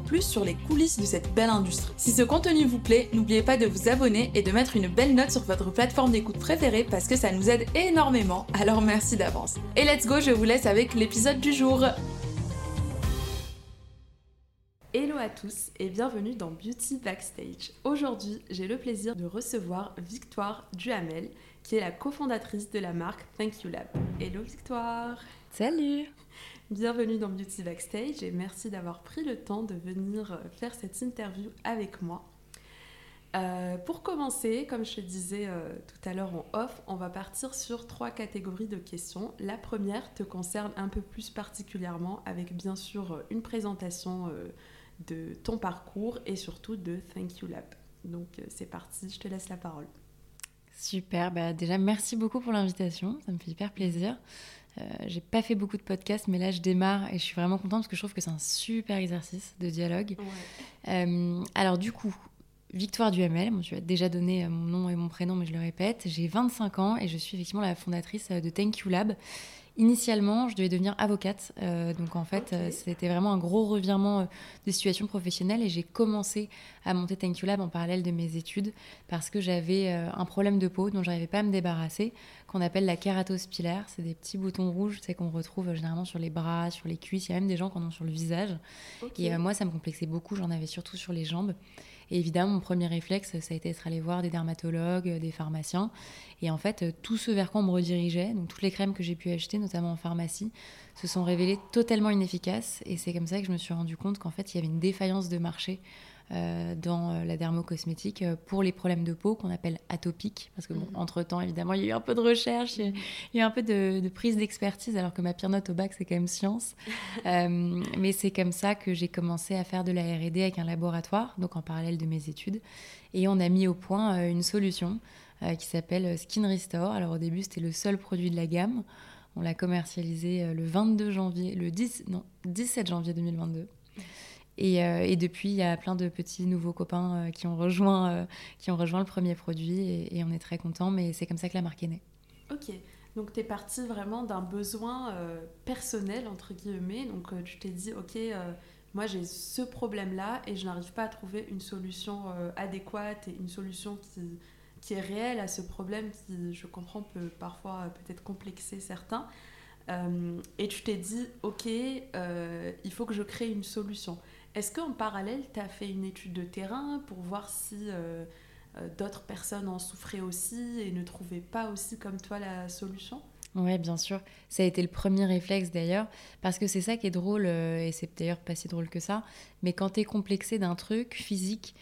plus sur les coulisses de cette belle industrie. Si ce contenu vous plaît, n'oubliez pas de vous abonner et de mettre une belle note sur votre plateforme d'écoute préférée parce que ça nous aide énormément, alors merci d'avance. Et let's go, je vous laisse avec l'épisode du jour. Hello à tous et bienvenue dans Beauty Backstage. Aujourd'hui, j'ai le plaisir de recevoir Victoire Duhamel, qui est la cofondatrice de la marque Thank You Lab. Hello Victoire Salut Bienvenue dans Beauty Backstage et merci d'avoir pris le temps de venir euh, faire cette interview avec moi. Euh, pour commencer, comme je te disais euh, tout à l'heure en off, on va partir sur trois catégories de questions. La première te concerne un peu plus particulièrement avec bien sûr une présentation de ton parcours et surtout de Thank You Lab. Donc c'est parti, je te laisse la parole. Super, bah déjà merci beaucoup pour l'invitation, ça me fait hyper plaisir. Euh, j'ai pas fait beaucoup de podcasts, mais là je démarre et je suis vraiment contente parce que je trouve que c'est un super exercice de dialogue. Euh, alors du coup, Victoire Duhamel, bon, tu as déjà donné euh, mon nom et mon prénom, mais je le répète. J'ai 25 ans et je suis effectivement la fondatrice de Thank You Lab, Initialement, je devais devenir avocate. Euh, donc en fait, euh, c'était vraiment un gros revirement euh, de situation professionnelle et j'ai commencé à monter Thank You Lab en parallèle de mes études parce que j'avais un problème de peau dont j'arrivais pas à me débarrasser, qu'on appelle la kératose pilaire. C'est des petits boutons rouges c'est qu'on retrouve généralement sur les bras, sur les cuisses. Il y a même des gens qui en ont sur le visage. Et moi, ça me complexait beaucoup. J'en avais surtout sur les jambes. Et évidemment, mon premier réflexe, ça a été d'être allé voir des dermatologues, des pharmaciens. Et en fait, tout ce vers quoi on me redirigeait, donc toutes les crèmes que j'ai pu acheter, notamment en pharmacie, se sont révélées totalement inefficaces. Et c'est comme ça que je me suis rendu compte qu'en fait, il y avait une défaillance de marché dans euh, la dermocosmétique euh, pour les problèmes de peau qu'on appelle atopiques. Parce que, bon, mhm. entre-temps, évidemment, il y a eu un peu de recherche, il y a eu un peu de, prise d'expertise, alors que ma pire note au bac, c'est quand même science. mais c'est comme ça que j'ai commencé à faire de la RD avec un laboratoire, donc en parallèle de mes études. Et on a mis au point une solution qui s'appelle Skin Restore. Alors au début, c'était le seul produit de la gamme. On l'a commercialisé le 22 janvier, le 10, non, 17 janvier 2022. Euh, et, depuis, il y a plein de petits nouveaux copains euh, qui, ont rejoint, euh, qui ont rejoint le premier produit et, on est très contents, mais c'est comme ça que la marque est née. Ok, donc tu es parti vraiment d'un besoin personnel, entre guillemets. Donc tu t'es dit, ok, moi j'ai ce problème-là et je n'arrive pas à trouver une solution adéquate et une solution qui, qui est réelle à ce problème qui, je comprends, peut parfois peut-être complexer certains. et tu t'es dit, ok, il faut que je crée une solution. Est-ce qu'en parallèle, tu as fait une étude de terrain pour voir si euh, euh, d'autres personnes en souffraient aussi et ne trouvaient pas aussi comme toi la solution? Oui, bien sûr. Ça a été le premier réflexe d'ailleurs, parce que c'est ça qui est drôle, euh, et c'est d'ailleurs pas si drôle que ça, mais quand tu es complexé d'un truc physique,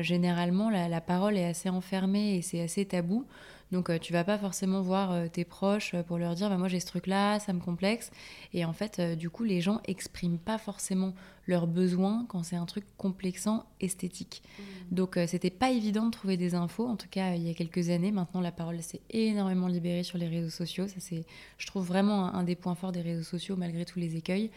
généralement la, la, parole est assez enfermée et c'est assez tabou. Donc euh, tu vas pas forcément voir euh, tes proches euh, pour leur dire bah, moi j'ai ce truc là, ça me complexe. Et en fait, du coup, les gens expriment pas forcément leurs besoins quand c'est un truc complexant esthétique. Mmh. Donc c'était pas évident de trouver des infos. En tout cas, il y a quelques années, maintenant la parole s'est énormément libérée sur les réseaux sociaux. Ça c'est, je trouve vraiment un, des points forts des réseaux sociaux malgré tous les écueils.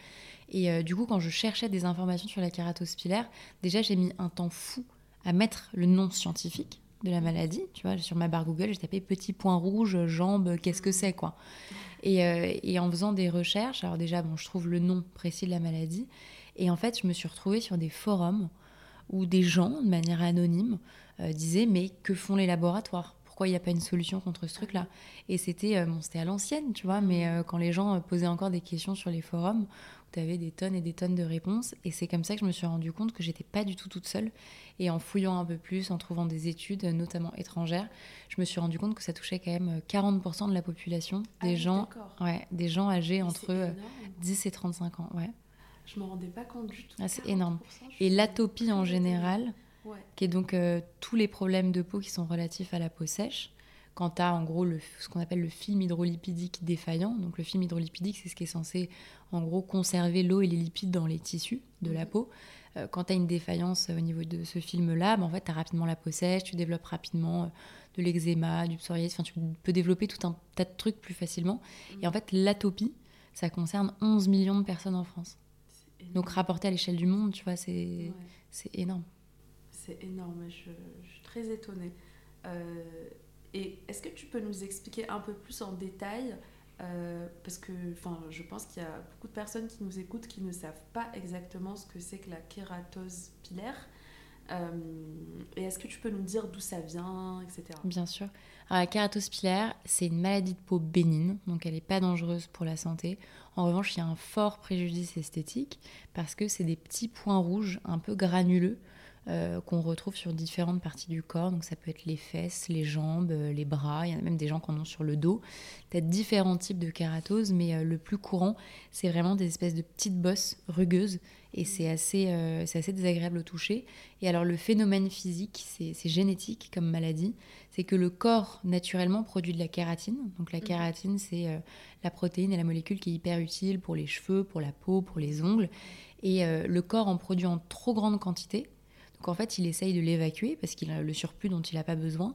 Et du coup, quand je cherchais des informations sur la kératose pilaire, déjà j'ai mis un temps fou à mettre le nom scientifique de la maladie. Tu vois, sur ma barre Google, j'ai tapé petit point rouge, jambe, qu'est-ce que c'est, quoi. Euh, et, en faisant des recherches, alors déjà, bon, je trouve le nom précis de la maladie. Et en fait, je me suis retrouvée sur des forums où des gens, de manière anonyme, euh, disaient Mais que font les laboratoires? Pourquoi il n'y a pas une solution contre ce truc-là? Et c'était euh, bon, c'était à l'ancienne, tu vois, mais quand les gens posaient encore des questions sur les forums, tu avais des tonnes et des tonnes de réponses. Et c'est comme ça que je me suis rendu compte que j'étais pas du tout toute seule. Et en fouillant un peu plus, en trouvant des études, notamment étrangères, je me suis rendu compte que ça touchait quand même 40% de la population, ah des, gens, ouais, des gens âgés entre 10 et 35 ans. Ouais. Je me rendais pas compte du tout. Ah, c'est énorme. Et l'atopie en général, qui est donc euh, tous les problèmes de peau qui sont relatifs à la peau sèche, quand tu as en gros le, ce qu'on appelle le film hydrolipidique défaillant. Donc le film hydrolipidique, c'est ce qui est censé en gros conserver l'eau et les lipides dans les tissus de la peau. Euh, quand tu as une défaillance au niveau de ce film-là, ben, en fait, tu as rapidement la peau sèche, tu développes rapidement euh, de l'eczéma, du psoriasis, enfin, tu peux développer tout un tas de trucs plus facilement. Et en fait, l'atopie, ça concerne 11 millions de personnes en France. Donc rapporté à l'échelle du monde, tu vois, c'est énorme. C'est énorme, je, je, suis très étonnée. Euh, et est-ce que tu peux nous expliquer un peu plus en détail euh, parce que je pense qu'il y a beaucoup de personnes qui nous écoutent qui ne savent pas exactement ce que c'est que la kératose pilaire. Euh, et est-ce que tu peux nous dire d'où ça vient, etc. Bien sûr. Alors, la kératose pilaire, c'est une maladie de peau bénigne, donc elle n'est pas dangereuse pour la santé. En revanche, il y a un fort préjudice esthétique parce que c'est des petits points rouges un peu granuleux euh, qu'on retrouve sur différentes parties du corps. Donc ça peut être les fesses, les jambes, euh, les bras, il y en a même des gens qui en ont sur le dos. Peut-être différents types de kératose, mais euh, le plus courant, c'est vraiment des espèces de petites bosses rugueuses et c'est assez, assez désagréable au toucher. Et alors le phénomène physique, c'est génétique comme maladie, c'est que le corps naturellement produit de la kératine. Donc la mmh. kératine, c'est la protéine et la molécule qui est hyper utile pour les cheveux, pour la peau, pour les ongles. Et le corps en produit en trop grande quantité. Donc en fait, il essaye de l'évacuer parce qu'il a le surplus dont il n'a pas besoin.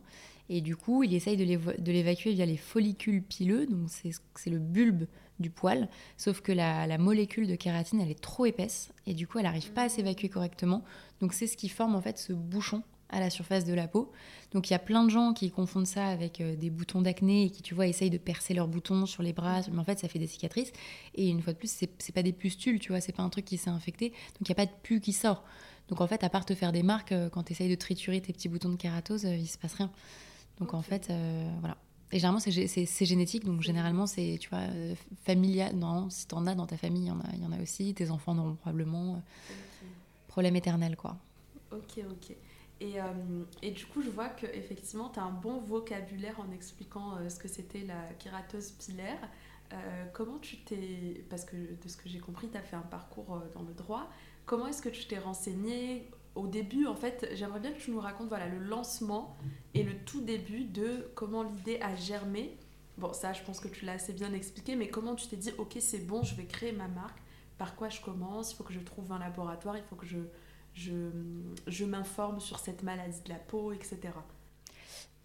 Et du coup, il essaye de l'évacuer via les follicules pileux, donc c'est le bulbe du poil, sauf que la, molécule de kératine, elle est trop épaisse, et du coup, elle n'arrive pas à s'évacuer correctement. Donc c'est ce qui forme en fait ce bouchon à la surface de la peau. Donc il y a plein de gens qui confondent ça avec euh, des boutons d'acné et qui, tu vois, essayent de percer leurs boutons sur les bras, mais en fait, ça fait des cicatrices. Et une fois de plus, c'est pas des pustules, tu vois, c'est pas un truc qui s'est infecté, donc il n'y a pas de pu qui sort. Donc en fait, à part te faire des marques, euh, quand tu essayes de triturer tes petits boutons de kératose, euh, il se passe rien. Donc en fait, euh, voilà. Et généralement, c'est génétique, donc généralement, c'est, tu vois, familial. Non, si t'en as dans ta famille, il y, en a, y en a aussi. Tes enfants en auront probablement. Problème éternel, quoi. Ok, ok. Et, et, du coup, je vois que effectivement, tu as un bon vocabulaire en expliquant ce que c'était la kératose pilaire. comment tu t'es. Parce que de ce que j'ai compris, tu as fait un parcours dans le droit. Comment est-ce que tu t'es renseigné au début En fait, j'aimerais bien que tu nous racontes voilà, le lancement et le tout début de comment l'idée a germé. Bon, ça, je pense que tu l'as assez bien expliqué, mais comment tu t'es dit, ok, c'est bon, je vais créer ma marque, par quoi je commence, il faut que je trouve un laboratoire, il faut que je, je, je m'informe sur cette maladie de la peau, etc.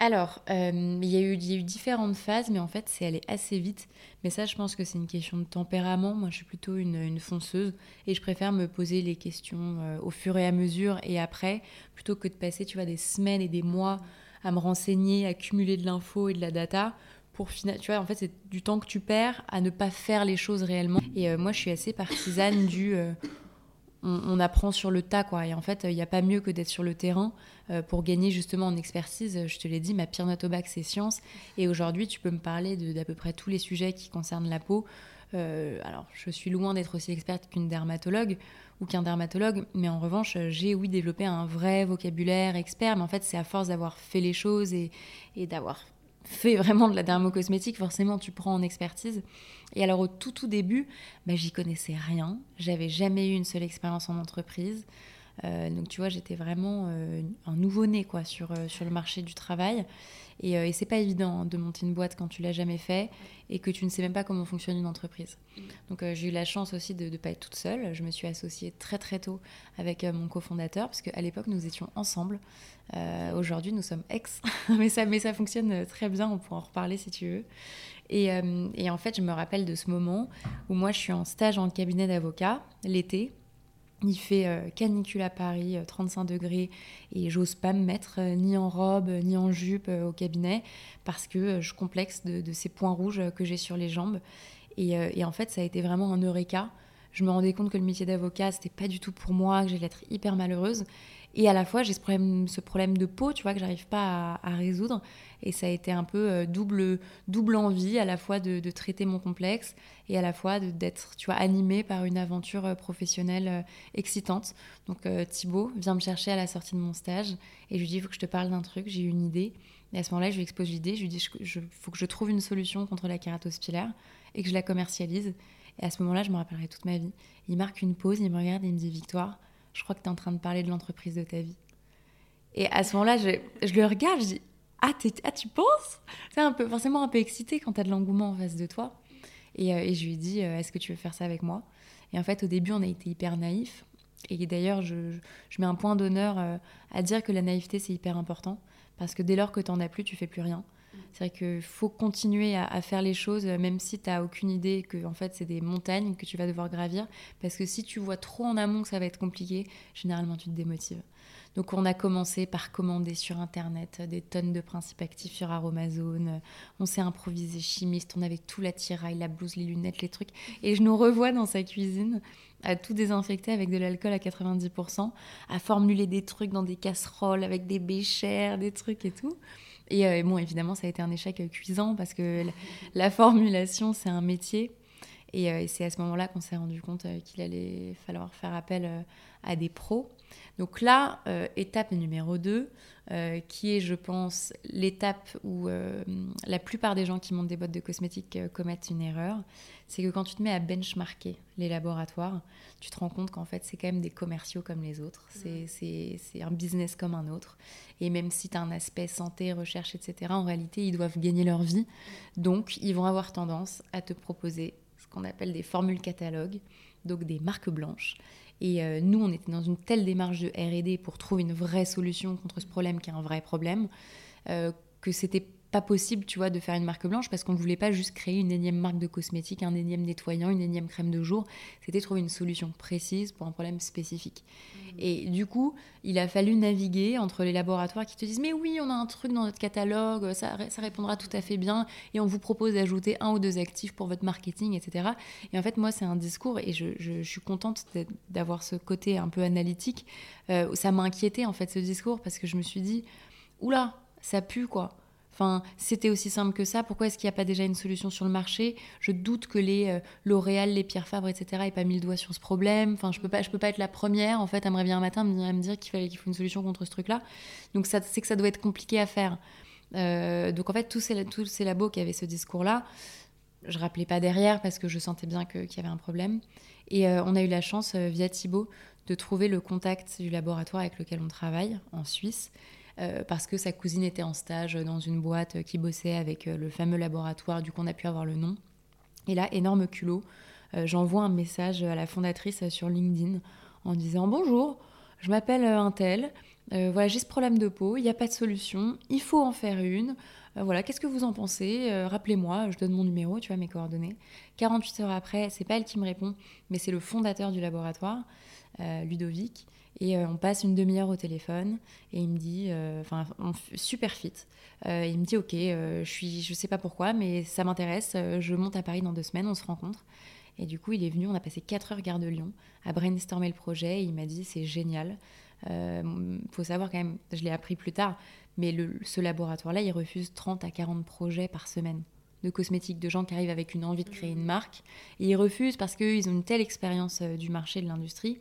Alors, euh, il, y a eu, différentes phases, mais en fait, c'est allé assez vite. Mais ça, je pense que c'est une question de tempérament. Moi, je suis plutôt une, fonceuse et je préfère me poser les questions euh, au fur et à mesure et après, plutôt que de passer, tu vois, des semaines et des mois à me renseigner, à cumuler de l'info et de la data. Pour en fait, c'est du temps que tu perds à ne pas faire les choses réellement. Et euh, moi, je suis assez partisane du on, apprend sur le tas, quoi. Et en fait, il n'y a pas mieux que d'être sur le terrain euh, pour gagner justement en expertise. Je te l'ai dit, ma pire note au bac, c'est science. Et aujourd'hui, tu peux me parler d'à peu près tous les sujets qui concernent la peau. Euh, alors, je suis loin d'être aussi experte qu'une dermatologue ou qu'un dermatologue, mais en revanche, j'ai oui développé un vrai vocabulaire expert. Mais en fait, c'est à force d'avoir fait les choses et d'avoir fait vraiment de la dermocosmétique, forcément, tu prends en expertise. Et alors au tout tout début, bah, j'y connaissais rien. J'avais jamais eu une seule expérience en entreprise. Euh, donc tu vois, j'étais vraiment euh, un nouveau-né quoi sur, euh, sur le marché du travail. Et, et c'est pas évident hein, de monter une boîte quand tu l'as jamais fait et que tu ne sais même pas comment fonctionne une entreprise. Donc j'ai eu la chance aussi de ne pas être toute seule. Je me suis associée très très tôt avec mon cofondateur parce qu'à l'époque nous étions ensemble. Aujourd'hui nous sommes ex, mais, ça, mais ça fonctionne très bien. On pourra en reparler si tu veux. Euh, et, en fait, je me rappelle de ce moment où moi, je suis en stage en cabinet d'avocat l'été. Il fait euh, canicule à Paris, 35 euh, degrés, et j'ose pas me mettre ni en robe ni en jupe au cabinet parce que je complexe de, ces points rouges que j'ai sur les jambes. Et, et, en fait, ça a été vraiment un eureka. Je me rendais compte que le métier d'avocat, c'était pas du tout pour moi, que j'allais être hyper malheureuse. Et à la fois, j'ai ce problème, de peau, tu vois, que j'arrive pas à, résoudre. Et ça a été un peu euh, double, double envie, à la fois de, traiter mon complexe et à la fois d'être, tu vois, animée par une aventure euh, professionnelle euh, excitante. Donc Thibaut vient me chercher à la sortie de mon stage et je lui dis, il faut que je te parle d'un truc, j'ai une idée. Et à ce moment-là, je lui expose l'idée, je lui dis, il faut que je trouve une solution contre la kératose pilaire et que je la commercialise. Et à ce moment-là, je me rappellerai toute ma vie. Il marque une pause, il me regarde et il me dit, Victoire, je crois que tu es en train de parler de l'entreprise de ta vie. Et à ce moment-là, je, le regarde, je dis ah, ah, tu penses? C'est un peu, forcément un peu excité quand tu as de l'engouement en face de toi. Et, et je lui ai dit, est-ce que tu veux faire ça avec moi? Et en fait, au début, on a été hyper naïfs. Et d'ailleurs, je, mets un point d'honneur à dire que la naïveté, c'est hyper important. Parce que dès lors que tu n'en as plus, tu fais plus rien. C'est vrai qu'il faut continuer à, faire les choses, même si tu n'as aucune idée que en fait, c'est des montagnes que tu vas devoir gravir. Parce que si tu vois trop en amont que ça va être compliqué, généralement, tu te démotives. Donc on a commencé par commander sur Internet des tonnes de principes actifs sur Aromazone. On s'est improvisé chimiste, on avait tout l'attirail, la blouse, les lunettes, les trucs. Et je nous revois dans sa cuisine à tout désinfecter avec de l'alcool à 90%, à formuler des trucs dans des casseroles avec des béchères, des trucs et tout. Et euh, bon, évidemment, ça a été un échec cuisant parce que la, formulation, c'est un métier. Et, euh, et c'est à ce moment-là qu'on s'est rendu compte euh, qu'il allait falloir faire appel à des pros. Donc là, euh, étape numéro 2, euh, qui est, je pense, l'étape où euh, la plupart des gens qui montent des boîtes de cosmétiques commettent une erreur, c'est que quand tu te mets à benchmarker les laboratoires, tu te rends compte qu'en fait, c'est quand même des commerciaux comme les autres. C'est un business comme un autre. Et même si tu as un aspect santé, recherche, etc., en réalité, ils doivent gagner leur vie. Donc, ils vont avoir tendance à te proposer ce qu'on appelle des formules catalogues, donc des marques blanches et euh, nous, on était dans une telle démarche de RD pour trouver une vraie solution contre ce problème qui est un vrai problème, euh, que c'était pas possible, tu vois, de faire une marque blanche parce qu'on ne voulait pas juste créer une énième marque de cosmétique, un énième nettoyant, une énième crème de jour. C'était trouver une solution précise pour un problème spécifique. Mmh. Et du coup, il a fallu naviguer entre les laboratoires qui te disent Mais oui, on a un truc dans notre catalogue, ça, ça répondra tout à fait bien, et on vous propose d'ajouter un ou deux actifs pour votre marketing, etc. Et en fait, moi, c'est un discours, et je, je, suis contente d'avoir ce côté un peu analytique. Euh, ça m'a inquiété, en fait, ce discours, parce que je me suis dit Oula, ça pue, quoi Enfin, c'était aussi simple que ça. Pourquoi est-ce qu'il n'y a pas déjà une solution sur le marché? Je doute que les euh, L'Oréal, les Pierre Fabre, etc. aient pas mis le doigt sur ce problème. Enfin, je peux pas, je peux pas être la première en fait à me réveiller un matin et me dire, qu'il fallait qu'il faut une solution contre ce truc-là. Donc c'est que ça doit être compliqué à faire. Euh, donc en fait, tous ces, tous ces labos qui avaient ce discours-là, je rappelais pas derrière parce que je sentais bien qu'il y avait un problème. Et euh, on a eu la chance via Thibaut de trouver le contact du laboratoire avec lequel on travaille en Suisse euh, parce que sa cousine était en stage dans une boîte qui bossait avec euh, le fameux laboratoire, du coup on a pu avoir le nom. Et là, énorme culot, euh, j'envoie un message à la fondatrice sur LinkedIn en disant Bonjour, je m'appelle un tel, voilà, j'ai ce problème de peau, il n'y a pas de solution, il faut en faire une. voilà, qu'est-ce que vous en pensez? Rappelez-moi, je donne mon numéro, tu vois, mes coordonnées. 48 heures après, c'est pas elle qui me répond, mais c'est le fondateur du laboratoire, Ludovic. Et euh, on passe une demi-heure au téléphone et il me dit, euh, enfin, super fit. Euh, il me dit, ok, je suis, je sais pas pourquoi, mais ça m'intéresse. je monte à Paris dans deux semaines, on se rencontre. Et du coup, il est venu, on a passé quatre heures gare de Lyon à brainstormer le projet. Et il m'a dit, c'est génial. Il faut savoir quand même, je l'ai appris plus tard, mais ce laboratoire-là, il refuse 30 à 40 projets par semaine de cosmétiques, de gens qui arrivent avec une envie de créer une marque. Et ils refusent parce qu'ils ont une telle expérience du marché, de l'industrie,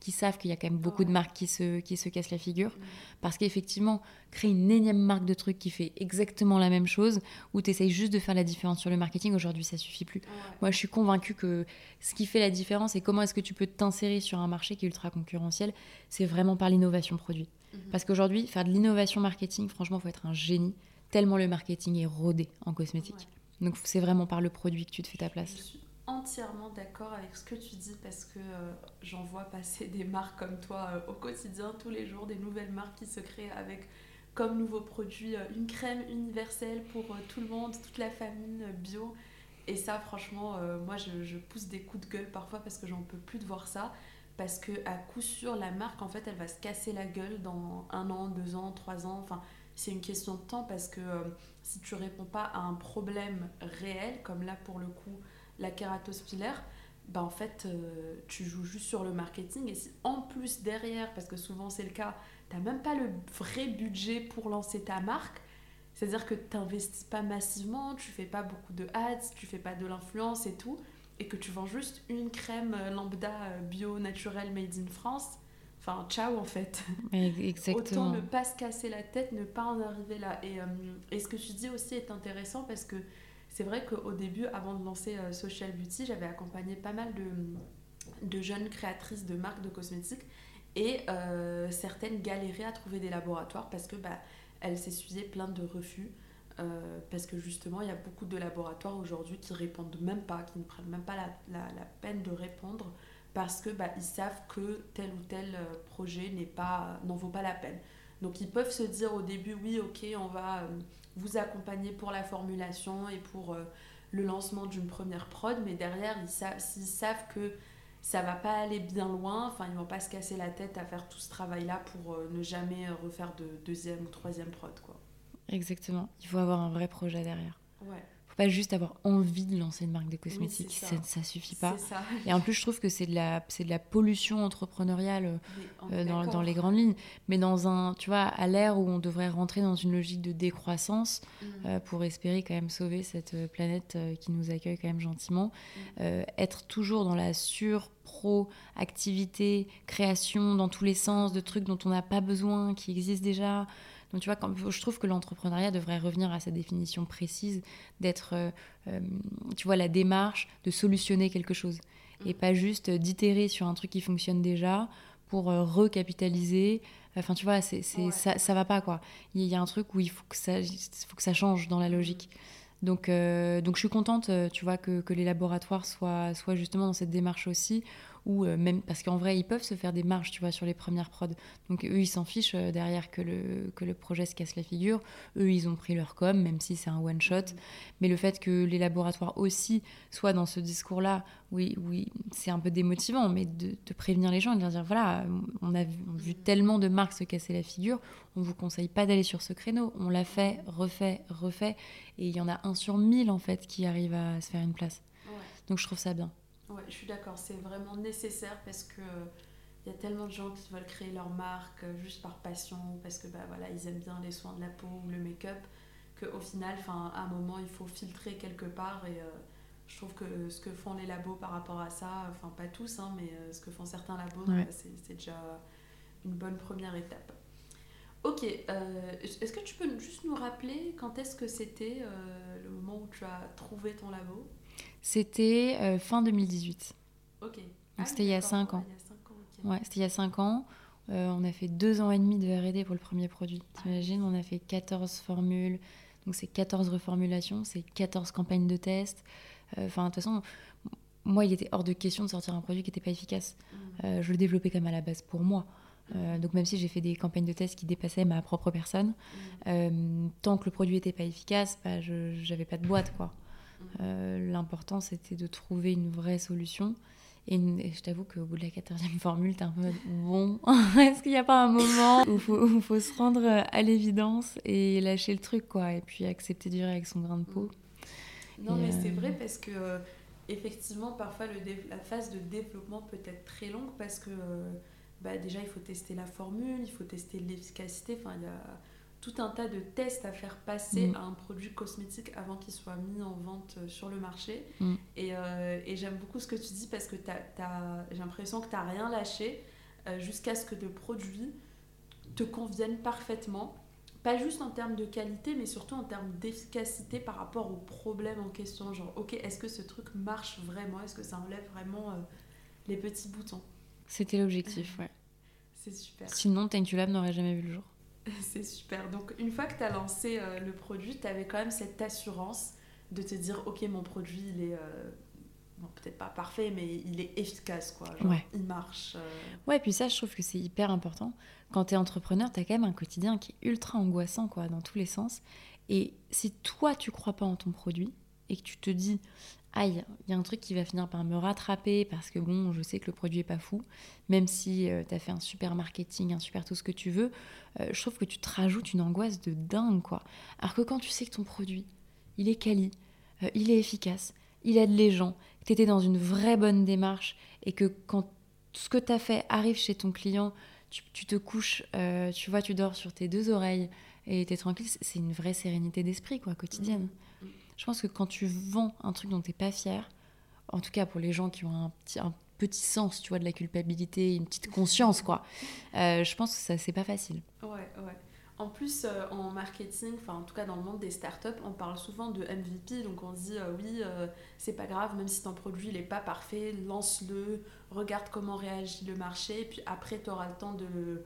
qui savent qu'il y a quand même beaucoup de marques qui se, qui se cassent la figure. Mm. Parce qu'effectivement, créer une énième marque de trucs qui fait exactement la même chose, où tu essayes juste de faire la différence sur le marketing, aujourd'hui, ça suffit plus. Moi, je suis convaincue que ce qui fait la différence et comment est-ce que tu peux t'insérer sur un marché qui est ultra concurrentiel, c'est vraiment par l'innovation produit. Mm-hmm. Parce qu'aujourd'hui, faire de l'innovation marketing, franchement, il faut être un génie, tellement le marketing est rodé en cosmétique. Donc, c'est vraiment par le produit que tu te fais ta place entièrement d'accord avec ce que tu dis parce que euh, j'en vois passer des marques comme toi euh, au quotidien, tous les jours, des nouvelles marques qui se créent avec comme nouveau produit euh, une crème universelle pour tout le monde, toute la famille bio. Et ça, franchement, moi, je, je, pousse des coups de gueule parfois parce que j'en peux plus de voir ça. Parce que à coup sûr, la marque, en fait, elle va se casser la gueule dans un an, deux ans, trois ans. Enfin, c'est une question de temps parce que si tu réponds pas à un problème réel, comme là pour le coup, la kératospilaire, bah en fait, euh, tu joues juste sur le marketing. Et si en plus derrière, parce que souvent c'est le cas, tu n'as même pas le vrai budget pour lancer ta marque, c'est-à-dire que tu n'investis pas massivement, tu fais pas beaucoup de ads, tu fais pas de l'influence et tout, et que tu vends juste une crème euh, lambda euh, bio naturelle made in France, enfin ciao en fait. Exactement. Autant ne pas se casser la tête, ne pas en arriver là. Et, et ce que tu dis aussi est intéressant parce que c'est vrai qu'au début, avant de lancer euh, Social Beauty, j'avais accompagné pas mal de, jeunes créatrices de marques de cosmétiques et euh, certaines galéraient à trouver des laboratoires parce que bah, elle s'essuyait plein de refus. Euh, parce que justement, il y a beaucoup de laboratoires aujourd'hui qui répondent même pas, qui ne prennent même pas la, la, peine de répondre parce que bah, ils savent que tel ou tel projet n'est pas n'en vaut pas la peine. Donc ils peuvent se dire au début oui, ok, on va vous accompagner pour la formulation et pour le lancement d'une première prod, mais derrière ils savent, s'ils savent que ça va pas aller bien loin, enfin ils vont pas se casser la tête à faire tout ce travail là pour ne jamais refaire de deuxième ou troisième prod quoi. Exactement. Il faut avoir un vrai projet derrière. Ouais. Pas juste avoir envie de lancer une marque de cosmétiques. ça. Ça, suffit pas. Ça. Et en plus, je trouve que c'est de la, c'est de la pollution entrepreneuriale euh, dans, dans, les grandes lignes. Mais dans un, tu vois, à l'ère où on devrait rentrer dans une logique de décroissance mm. euh, pour espérer quand même sauver cette euh, planète qui nous accueille quand même gentiment, mm. être toujours dans la sur pro, activité, création dans tous les sens, de trucs dont on n'a pas besoin, qui existent déjà. Donc tu vois, quand, je trouve que l'entrepreneuriat devrait revenir à sa définition précise d'être, euh, euh, tu vois, la démarche de solutionner quelque chose et pas juste d'itérer sur un truc qui fonctionne déjà pour euh, recapitaliser. Enfin, tu vois, c'est, ça, ça va pas quoi. Il y a un truc où il faut que ça, faut que ça change dans la logique. Donc, donc je suis contente, tu vois, que, que les laboratoires soient, soient justement dans cette démarche aussi, ou euh, même parce qu'en vrai ils peuvent se faire des marges tu vois sur les premières prods donc eux ils s'en fichent euh, derrière que le, que le projet se casse la figure. Eux ils ont pris leur com même si c'est un one shot mais le fait que les laboratoires aussi soient dans ce discours là oui oui c'est un peu démotivant mais de, prévenir les gens et de leur dire voilà on a vu, tellement de marques se casser la figure on vous conseille pas d'aller sur ce créneau. On l'a fait refait refait. Et il y en a un sur mille en fait qui arrive à se faire une place. Donc je trouve ça bien Ouais, je suis d'accord, c'est vraiment nécessaire parce que il y a tellement de gens qui veulent créer leur marque euh, juste par passion, parce que bah, voilà, ils aiment bien les soins de la peau ou le make-up, qu'au final, à un moment, il faut filtrer quelque part. Et euh, je trouve que ce que font les labos par rapport à ça, enfin pas tous, hein, mais euh, ce que font certains labos, c'est déjà une bonne première étape. Ok, est-ce que tu peux juste nous rappeler quand est-ce que c'était le moment où tu as trouvé ton labo? C'était euh, fin 2018. Ok. Donc ah c'était il y a 5 ans. Ouais, c'était il y a 5 ans. Euh, on a fait 2 ans et demi de RD pour le premier produit. Ah. T'imagines, on a fait 14 formules. Donc c'est 14 reformulations, c'est 14 campagnes de test. Euh, enfin, de toute façon, moi, il était hors de question de sortir un produit qui n'était pas efficace. Mm. je le développais comme à la base pour moi. Mm. donc même si j'ai fait des campagnes de test qui dépassaient ma propre personne, mm. tant que le produit n'était pas efficace, bah, je n'avais pas de boîte. quoi. Euh, l'important, c'était de trouver une vraie solution. Et, je t'avoue qu'au bout de la quatorzième formule, t'es un peu bon, est-ce qu'il n'y a pas un moment où il faut, se rendre à l'évidence et lâcher le truc, quoi, et puis accepter de vivre avec son grain de peau Non, mais c'est euh, vrai parce que, euh, effectivement, parfois, le la phase de développement peut être très longue parce que, bah, déjà, il faut tester la formule, il faut tester l'efficacité, enfin, il y a tout un tas de tests à faire passer mm. à un produit cosmétique avant qu'il soit mis en vente euh, sur le marché. Mm. Euh, et, j'aime beaucoup ce que tu dis parce que j'ai l'impression que tu n'as rien lâché euh, jusqu'à ce que le produit te convienne parfaitement. Pas juste en termes de qualité, mais surtout en termes d'efficacité par rapport au problème en question. Genre, ok, est-ce que ce truc marche vraiment? Est-ce que ça enlève vraiment les petits boutons? C'était l'objectif, ouais. C'est super. Sinon, Lab n'aurait jamais vu le jour. C'est super. Donc, une fois que tu as lancé euh, le produit, tu avais quand même cette assurance de te dire Ok, mon produit, il est. Euh, peut-être pas parfait, mais il est efficace, quoi. Il marche. Euh. Ouais, puis ça, je trouve que c'est hyper important. Quand tu es entrepreneur, tu as quand même un quotidien qui est ultra angoissant, quoi, dans tous les sens. Et si toi, tu crois pas en ton produit et que tu te dis aïe, il y a un truc qui va finir par me rattraper parce que bon, je sais que le produit est pas fou, même si euh, tu as fait un super marketing, un super tout ce que tu veux, euh, je trouve que tu te rajoutes une angoisse de dingue quoi. Alors que quand tu sais que ton produit, il est quali, euh, il est efficace, il aide les gens, que tu étais dans une vraie bonne démarche et que quand ce que tu as fait arrive chez ton client, tu, te couches, tu vois, tu dors sur tes deux oreilles et tu es tranquille, c'est une vraie sérénité d'esprit quoi, quotidienne. Je pense que quand tu vends un truc dont tu n'es pas fier, en tout cas pour les gens qui ont un petit, un petit sens, tu vois, de la culpabilité, une petite conscience, quoi, euh, je pense que ça, c'est pas facile. Ouais, ouais. En plus, euh, en marketing, enfin en tout cas dans le monde des startups, on parle souvent de MVP, donc on dit euh, oui, c'est pas grave, même si ton produit n'est pas parfait, lance-le, regarde comment réagit le marché, puis après tu auras le temps de,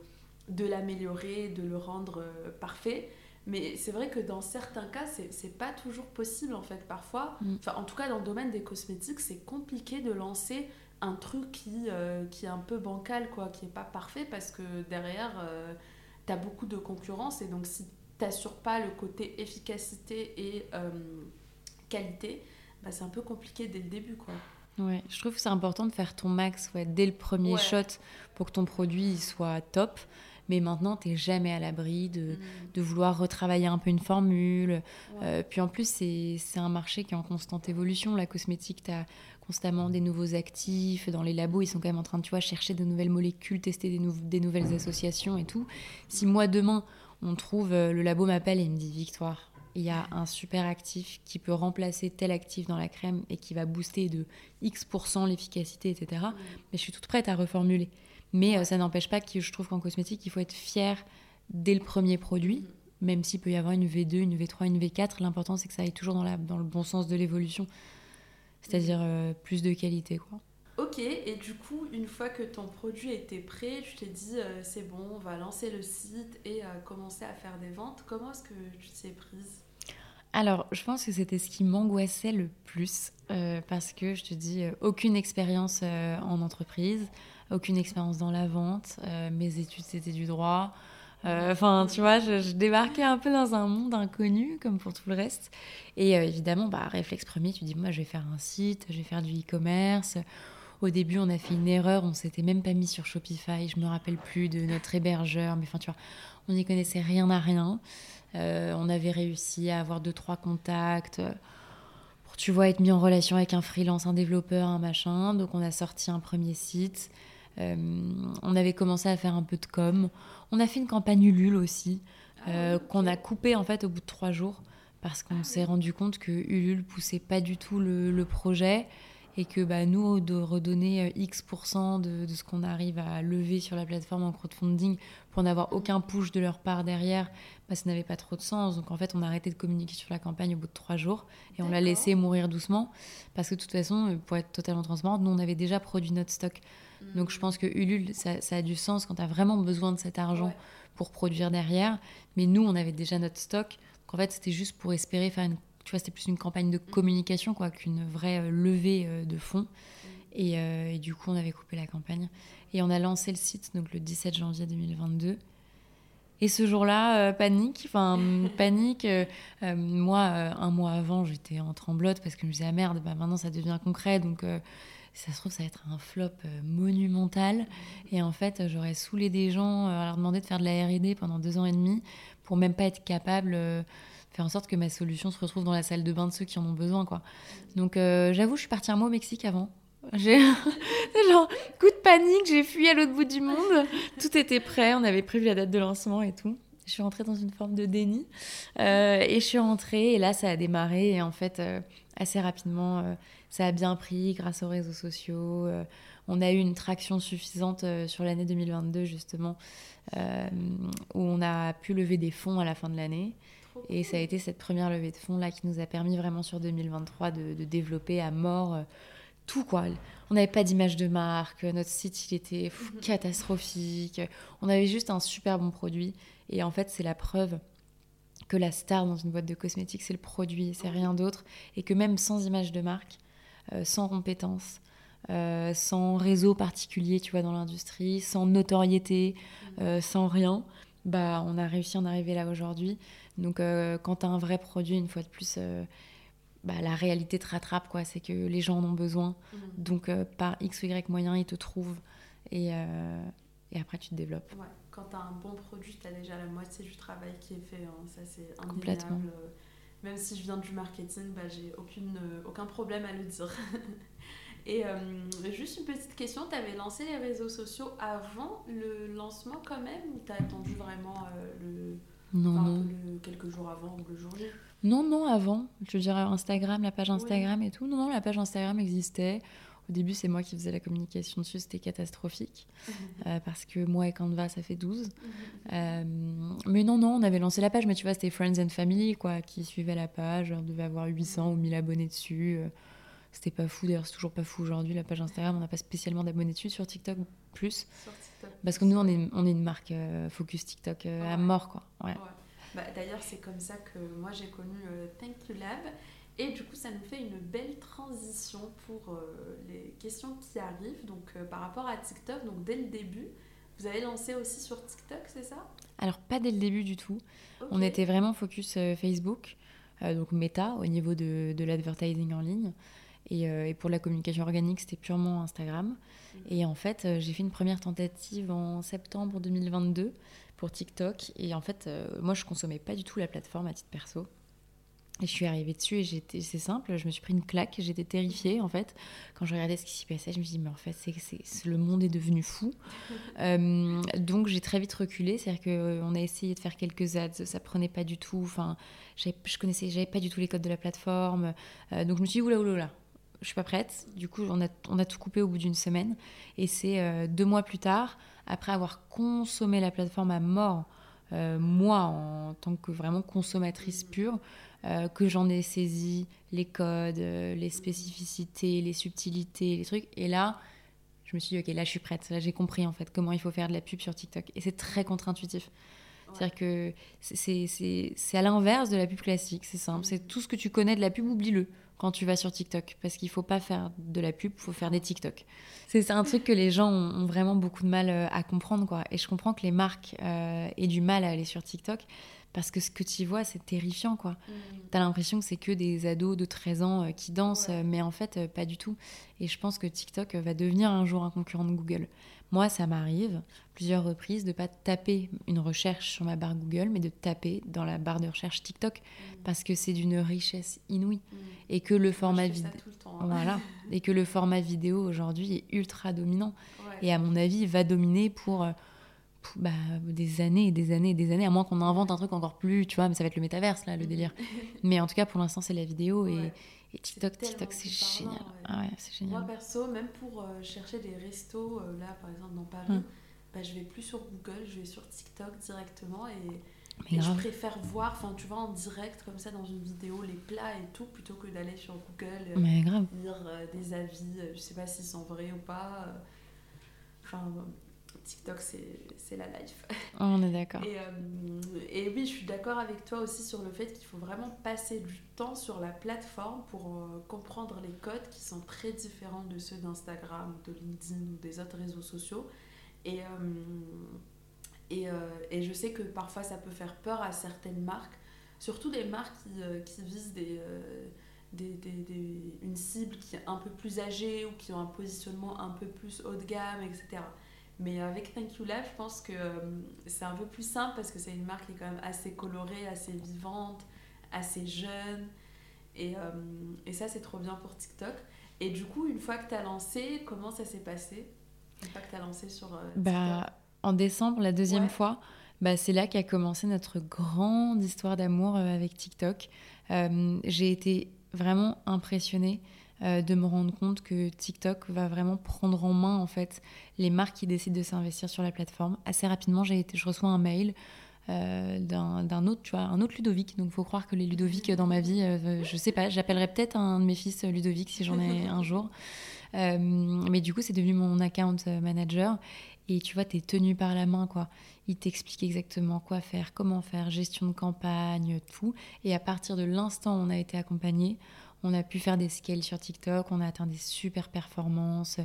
de l'améliorer, de le rendre parfait. Mais c'est vrai que dans certains cas, c'est pas toujours possible en fait. Parfois, mm. enfin, en tout cas dans le domaine des cosmétiques, c'est compliqué de lancer un truc qui, euh, qui est un peu bancal, quoi, qui est pas parfait parce que derrière, euh, tu as beaucoup de concurrence et donc si tu n'assures pas le côté efficacité et euh, qualité, bah, c'est un peu compliqué dès le début, quoi. Ouais, je trouve que c'est important de faire ton max ouais, dès le premier shot pour que ton produit soit top mais maintenant, tu n'es jamais à l'abri de, mm. de, vouloir retravailler un peu une formule. Euh, puis en plus, c'est un marché qui est en constante évolution. La cosmétique, tu as constamment des nouveaux actifs. Dans les labos, ils sont quand même en train de tu vois, chercher de nouvelles molécules, tester des, des nouvelles associations et tout. Si moi, demain, on trouve, euh, le labo m'appelle et il me dit Victoire, il y a un super actif qui peut remplacer tel actif dans la crème et qui va booster de X% l'efficacité, etc. Mais je suis toute prête à reformuler. Mais euh, ça n'empêche pas que je trouve qu'en cosmétique, il faut être fier dès le premier produit, même s'il peut y avoir une V2, une V3, une V4. L'important, c'est que ça aille toujours dans, la, dans le bon sens de l'évolution, c'est-à-dire mm. euh, plus de qualité. quoi. Ok, et du coup, une fois que ton produit était prêt, tu t'es dit euh, c'est bon, on va lancer le site et commencer à faire des ventes. Comment est-ce que tu t'es prise? Alors, je pense que c'était ce qui m'angoissait le plus, parce que je te dis, aucune expérience en entreprise, aucune expérience dans la vente. Euh, mes études, c'était du droit. Euh, enfin, tu vois, je, débarquais un peu dans un monde inconnu, comme pour tout le reste. Et euh, évidemment, bah, réflexe premier, tu dis, moi, je vais faire un site, je vais faire du e-commerce. Au début, on a fait une erreur, on s'était même pas mis sur Shopify. Je me rappelle plus de notre hébergeur, mais enfin, tu vois, on n'y connaissait rien à rien. on avait réussi à avoir deux, trois contacts pour, tu vois, être mis en relation avec un freelance, un développeur, un machin. Donc, on a sorti un premier site. Euh, on avait commencé à faire un peu de com. On a fait une campagne Ulule aussi, ah euh, qu'on a coupée en fait au bout de trois jours parce qu'on ah s'est rendu compte que Ulule poussait pas du tout le, projet et que bah, nous, de redonner euh, X% de, de ce qu'on arrive à lever sur la plateforme en crowdfunding pour n'avoir aucun push de leur part derrière, bah, ça n'avait pas trop de sens. Donc en fait, on a arrêté de communiquer sur la campagne au bout de trois jours et on l'a laissé mourir doucement parce que de toute façon, pour être totalement transparente, nous, on avait déjà produit notre stock. Donc je pense que Ulule, ça, a du sens quand tu as vraiment besoin de cet argent pour produire derrière. Mais nous, on avait déjà notre stock. Donc en fait, c'était juste pour espérer faire une. Tu vois, c'était plus une campagne de communication quoi qu'une vraie euh, levée euh, de fonds. Euh, et, du coup, on avait coupé la campagne. Et on a lancé le site donc le 17 janvier 2022. Et ce jour-là, panique, enfin panique. moi, un mois avant, j'étais en tremblote parce que je me disais ah merde, bah, maintenant ça devient concret, donc ça se trouve, ça va être un flop euh, monumental. Et en fait, j'aurais saoulé des gens euh, à leur demander de faire de la RD pendant deux ans et demi pour même pas être capable euh, de faire en sorte que ma solution se retrouve dans la salle de bain de ceux qui en ont besoin. quoi. Donc, j'avoue, je suis partie un mois au Mexique avant. J'ai genre coup de panique, j'ai fui à l'autre bout du monde. Tout était prêt, on avait prévu la date de lancement et tout. Je suis rentrée dans une forme de déni et je suis rentrée et là ça a démarré et en fait assez rapidement ça a bien pris grâce aux réseaux sociaux. Euh, on a eu une traction suffisante euh, sur l'année 2022, justement, euh, où on a pu lever des fonds à la fin de l'année. Et ça a été cette première levée de fonds là qui nous a permis vraiment sur 2023 de, développer à mort tout quoi. On n'avait pas d'image de marque, notre site il était mhm. catastrophique. On avait juste un super bon produit et en fait c'est la preuve que la star dans une boîte de cosmétiques c'est le produit, c'est rien d'autre et que même sans image de marque, euh, sans compétences, euh, sans réseau particulier, tu vois, dans l'industrie, sans notoriété, euh, sans rien, bah, on a réussi à en arriver là aujourd'hui. Donc, quand tu as un vrai produit, une fois de plus, bah, la réalité te rattrape, quoi. C'est que les gens en ont besoin. Mhm. Donc, par X ou Y moyen, ils te trouvent. Et, et après, tu te développes. Quand tu as un bon produit, tu as déjà la moitié du travail qui est fait. Hein. Ça, c'est Complètement même si je viens du marketing, bah, j'ai aucune, euh, aucun problème à le dire. Et euh, juste une petite question, tu avais lancé les réseaux sociaux avant le lancement quand même ou tu as attendu vraiment euh, le, non, quelques jours avant ou le jour J? Non, non, avant. Je dirais Instagram, la page Instagram et tout. Non, non, la page Instagram existait. Au début, c'est moi qui faisais la communication dessus, c'était catastrophique. Euh, parce que moi et Canva, ça fait 12. Euh, mais non, non, on avait lancé la page, mais tu vois, c'était Friends and Family, quoi, qui suivait la page. On devait avoir 800 ou 1000 abonnés dessus. Euh, c'était pas fou, d'ailleurs, c'est toujours pas fou aujourd'hui, la page Instagram. On n'a pas spécialement d'abonnés dessus. Sur TikTok, plus. Parce que nous, on est, on est une marque focus TikTok à mort, quoi. Ouais. Bah, D'ailleurs, c'est comme ça que moi j'ai connu euh, Thank You Lab. Et du coup, ça nous fait une belle transition pour euh, les questions qui arrivent. Donc, euh, par rapport à TikTok, donc dès le début, vous avez lancé aussi sur TikTok, c'est ça? Alors, pas dès le début du tout. On était vraiment focus Facebook, donc Meta, au niveau de, de l'advertising en ligne. Et, et, pour la communication organique, c'était purement Instagram. Mmh. Et en fait, j'ai fait une première tentative en septembre 2022 pour TikTok. Et en fait, euh, moi, je consommais pas du tout la plateforme à titre perso. Et je suis arrivée dessus et j'étais, c'est simple, je me suis pris une claque, j'étais terrifiée en fait. Quand je regardais ce qui s'y passait, je me suis dit, mais en fait, c'est, c'est, le monde est devenu fou. euh, donc j'ai très vite reculé, c'est-à-dire qu'on a essayé de faire quelques ads, ça prenait pas du tout. Enfin, je connaissais, j'avais pas du tout les codes de la plateforme. Euh, donc je me suis dit, oula, oula, oula, je suis pas prête. Du coup, on a, on a tout coupé au bout d'une semaine. Et c'est euh, deux mois plus tard, après avoir consommé la plateforme à mort, euh, moi en tant que vraiment consommatrice pure, euh, que j'en ai saisi les codes, euh, les spécificités, les subtilités, les trucs. Et là, je me suis dit, ok, là je suis prête. Là j'ai compris en fait comment il faut faire de la pub sur TikTok. Et c'est très contre-intuitif. C'est-à-dire que c'est à l'inverse de la pub classique, c'est simple. C'est tout ce que tu connais de la pub, oublie-le quand tu vas sur TikTok. Parce qu'il faut pas faire de la pub, faut faire des TikTok. C'est un truc que les gens ont, vraiment beaucoup de mal euh, à comprendre. quoi. Et je comprends que les marques euh, aient du mal à aller sur TikTok. Parce que ce que tu vois, c'est terrifiant, quoi. Mmh. T'as l'impression que c'est que des ados de 13 ans euh, qui dansent, mais en fait, pas du tout. Et je pense que TikTok va devenir un jour un concurrent de Google. Moi, ça m'arrive plusieurs reprises de pas taper une recherche sur ma barre Google, mais de taper dans la barre de recherche TikTok mm. parce que c'est d'une richesse inouïe mm. et que le format vidéo, hein. voilà, et que le format vidéo aujourd'hui est ultra dominant et à mon avis va dominer pour, euh, bah, des années et des années et des années, à moins qu'on invente un truc encore plus, tu vois, mais ça va être le métaverse là, le délire. mais en tout cas, pour l'instant, c'est la vidéo et et TikTok, TikTok, c'est génial. Ah ouais, génial. Moi, perso, même pour euh, chercher des restos, euh, là, par exemple, dans Paris, mm. bah, je vais plus sur Google, je vais sur TikTok directement et, je préfère voir, enfin, tu vois, en direct, comme ça, dans une vidéo, les plats et tout, plutôt que d'aller sur Google, euh, Mais grave. lire des avis, je sais pas s'ils sont vrais ou pas. Enfin, TikTok, c'est la life. On est d'accord. Et, euh, et, oui, je suis d'accord avec toi aussi sur le fait qu'il faut vraiment passer du temps sur la plateforme pour euh, comprendre les codes qui sont très différents de ceux d'Instagram, de LinkedIn ou des autres réseaux sociaux. Et, euh, et, et, je sais que parfois ça peut faire peur à certaines marques, surtout des marques qui, qui visent des, des, des, une cible qui est un peu plus âgée ou qui ont un positionnement un peu plus haut de gamme, etc. Mais avec Thank You Love, je pense que euh, c'est un peu plus simple parce que c'est une marque qui est quand même assez colorée, assez vivante, assez jeune. Et, euh, et ça, c'est trop bien pour TikTok. Et du coup, une fois que tu as lancé, comment ça s'est passé? Une fois que tu as lancé sur euh, bah, En décembre, la deuxième fois, bah, c'est là qu'a commencé notre grande histoire d'amour avec TikTok. J'ai été vraiment impressionnée euh, de me rendre compte que TikTok va vraiment prendre en main en fait les marques qui décident de s'investir sur la plateforme. Assez rapidement, j'ai été, je reçois un mail euh, d'un autre, tu vois, un autre Ludovic. Donc, il faut croire que les Ludovic dans ma vie, euh, je sais pas, j'appellerai peut-être un de mes fils Ludovic si j'en ai un jour. mais du coup, c'est devenu mon account manager. Et tu vois, tu es tenu par la main, quoi. Il t'explique exactement quoi faire, comment faire, gestion de campagne, tout. Et à partir de l'instant où on a été accompagné, on a pu faire des scales sur TikTok, on a atteint des super performances,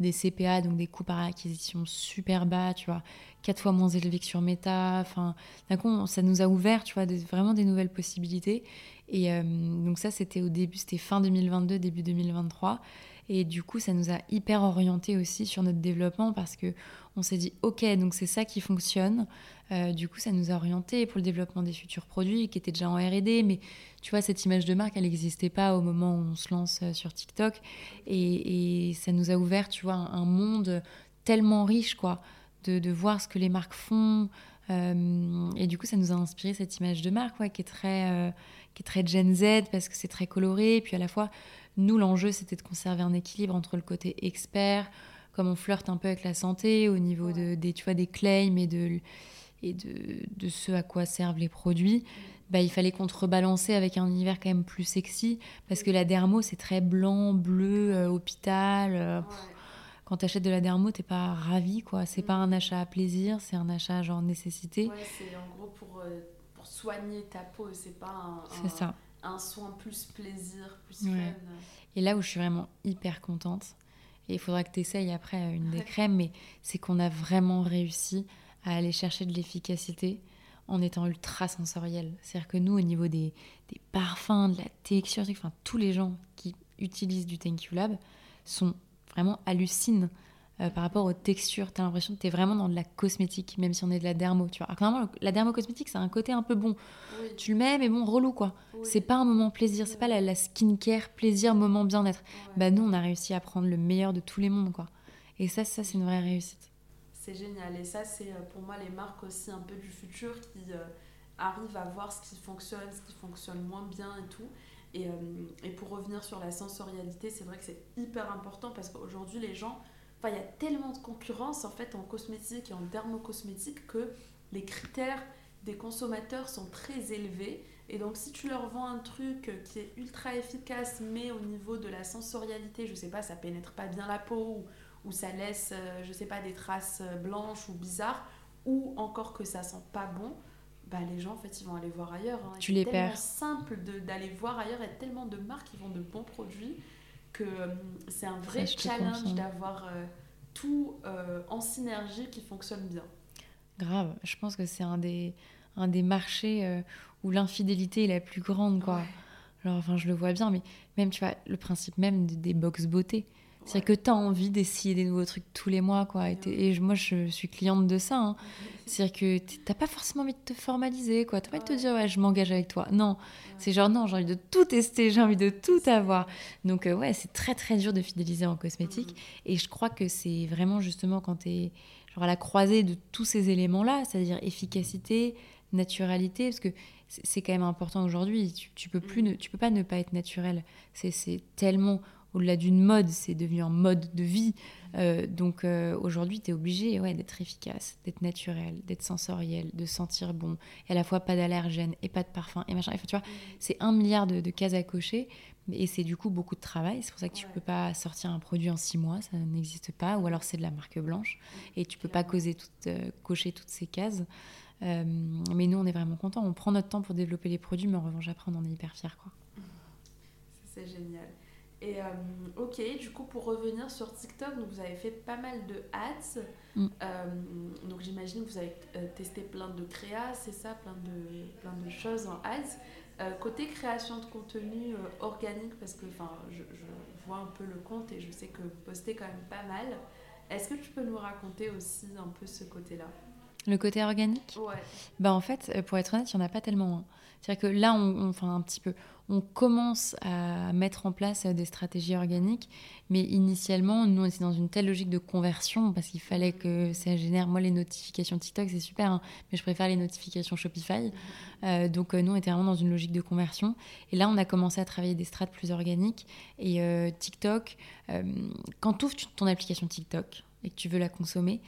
des CPA, donc des coûts par acquisition super bas, tu vois, quatre fois moins élevés que sur Meta. Enfin, d'un coup, ça nous a ouvert, tu vois, vraiment des nouvelles possibilités. Et euh, donc ça, c'était au début, c'était fin 2022, début 2023. Et du coup, ça nous a hyper orienté aussi sur notre développement parce que on s'est dit, ok, donc c'est ça qui fonctionne. Euh, du coup, ça nous a orienté pour le développement des futurs produits qui étaient déjà en R&D. Mais tu vois, cette image de marque, elle n'existait pas au moment où on se lance euh, sur TikTok. Et, ça nous a ouvert, tu vois, un, monde tellement riche, quoi, de, voir ce que les marques font. Euh, et du coup, ça nous a inspiré cette image de marque, qui est très, qui est très Gen Z parce que c'est très coloré. Et puis à la fois, nous, l'enjeu, c'était de conserver un équilibre entre le côté expert, comme on flirte un peu avec la santé, au niveau de, des, tu vois, des claims et de, et de, de ce à quoi servent les produits. Bah, il fallait contrebalancer avec un univers quand même plus sexy, parce que la dermo, c'est très blanc, bleu, euh, hôpital. Euh, quand tu achètes de la dermo, t'es pas ravi, quoi. C'est pas mm. un achat à plaisir, c'est un achat genre nécessité. Ouais, c'est en gros pour, euh, pour soigner ta peau, c'est pas un, un, ça. un, soin plus plaisir, plus fun. Et là où je suis vraiment hyper contente, et il faudra que tu essayes après une des crèmes, mais c'est qu'on a vraiment réussi à aller chercher de l'efficacité en étant ultra sensoriel. C'est-à-dire que nous, au niveau des, des, parfums, de la texture, enfin, tous les gens qui utilisent du Thank You Lab sont vraiment hallucinent euh, par rapport aux textures. Tu as l'impression que tu es vraiment dans de la cosmétique, même si on est de la dermo. Tu vois. Alors normalement, la dermo-cosmétique, c'est un côté un peu bon. Tu le mets, mais bon, relou, quoi. C'est pas un moment plaisir, c'est pas la, la, skincare, plaisir, moment bien-être. Bah, nous, on a réussi à prendre le meilleur de tous les mondes, quoi. Et ça, ça c'est une vraie réussite. C'est génial. Et ça, c'est euh, pour moi les marques aussi un peu du futur qui euh, arrivent à voir ce qui fonctionne, ce qui fonctionne moins bien et tout. Et, et pour revenir sur la sensorialité, c'est vrai que c'est hyper important parce qu'aujourd'hui, les gens il y a tellement de concurrence en fait en cosmétique et en dermocosmétique que les critères des consommateurs sont très élevés. Et donc, si tu leur vends un truc qui est ultra efficace, mais au niveau de la sensorialité, je sais pas, ça pénètre pas bien la peau, ou, ça laisse, euh, je sais pas, des traces euh, blanches ou bizarres, ou encore que ça sent pas bon, bah les gens, en fait, ils vont aller voir ailleurs. Hein. Tu les perds. C'est simple d'aller voir ailleurs, il y a tellement de marques qui vendent de bons produits que euh, c'est un vrai challenge d'avoir euh, tout euh, en synergie qui fonctionne bien. Grave, je pense que c'est un des, un des marchés où l'infidélité est la plus grande, quoi. Alors, enfin, je le vois bien, mais même, tu vois, le principe même des box beauté. C'est que tu as envie d'essayer des nouveaux trucs tous les mois, quoi. Et, et moi, je suis cliente de ça. Hein. C'est-à-dire que t'as pas forcément envie de te formaliser, quoi. T'as pas envie de te dire, ouais, je m'engage avec toi. Non, c'est genre, non, j'ai envie de tout tester, j'ai envie de tout avoir. Donc, euh, ouais, c'est très, très dur de fidéliser en cosmétique. Mm. Et je crois que c'est vraiment justement quand t'es genre à la croisée de tous ces éléments-là, c'est-à-dire efficacité, naturalité, parce que c'est quand même important aujourd'hui. Tu, tu, peux plus, mm. ne, tu peux pas ne pas être naturel. C'est tellement au-delà d'une mode, c'est devenu un mode de vie. Euh, donc euh, aujourd'hui, tu es obligé ouais, d'être efficace, d'être naturel, d'être sensoriel, de sentir bon, et à la fois pas d'allergène et pas de parfum et machin. tu vois, c'est un milliard de, cases à cocher et c'est du coup beaucoup de travail. C'est pour ça que tu peux pas sortir un produit en six mois, ça n'existe pas, ou alors c'est de la marque blanche et tu peux pas causer euh, cocher toutes ces cases. mais nous, on est vraiment contents. On prend notre temps pour développer les produits, mais en revanche, après, on en est hyper fiers. Quoi. C'est génial. Et euh, ok, du coup, pour revenir sur TikTok, donc vous avez fait pas mal de ads. Mm. Euh, donc j'imagine que vous avez euh, testé plein de créas, c'est ça, plein de, plein de choses en ads. côté création de contenu organique, parce que je, je vois un peu le compte et je sais que vous postez quand même pas mal. Est-ce que tu peux nous raconter aussi un peu ce côté-là? Le côté organique? Ouais. Bah en fait, pour être honnête, il n'y en a pas tellement. Hein. C'est-à-dire que là, on, enfin un petit peu, on commence à mettre en place des stratégies organiques, mais initialement, nous, on était dans une telle logique de conversion parce qu'il fallait que ça génère. Moi, les notifications TikTok, c'est super, hein, mais je préfère les notifications Shopify. Euh, donc, euh, nous, on était vraiment dans une logique de conversion. Et là, on a commencé à travailler des strates plus organiques. Et euh, TikTok, quand tu ouvres ton application TikTok et que tu veux la consommer,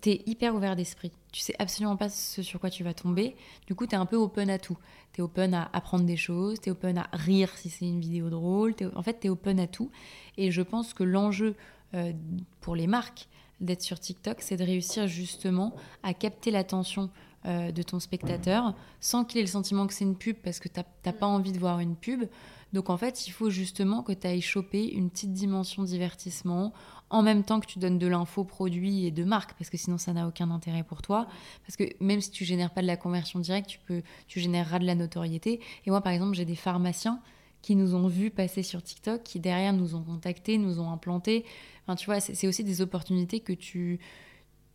tu hyper ouvert d'esprit. Tu sais absolument pas ce sur quoi tu vas tomber. Du coup, tu es un peu open à tout. Tu es open à apprendre des choses, tu es open à rire si c'est une vidéo drôle. En fait, tu es open à tout. Et je pense que l'enjeu euh, pour les marques d'être sur TikTok, c'est de réussir justement à capter l'attention euh, de ton spectateur sans qu'il ait le sentiment que c'est une pub parce que tu n'as pas envie de voir une pub. Donc en fait, il faut justement que tu ailles choper une petite dimension divertissement en même temps que tu donnes de l'info produit et de marque, parce que sinon ça n'a aucun intérêt pour toi. Parce que même si tu génères pas de la conversion directe, tu, peux, tu généreras de la notoriété. Et moi, par exemple, j'ai des pharmaciens qui nous ont vus passer sur TikTok, qui derrière nous ont contactés, nous ont implantés. Enfin, tu vois, c'est aussi des opportunités que tu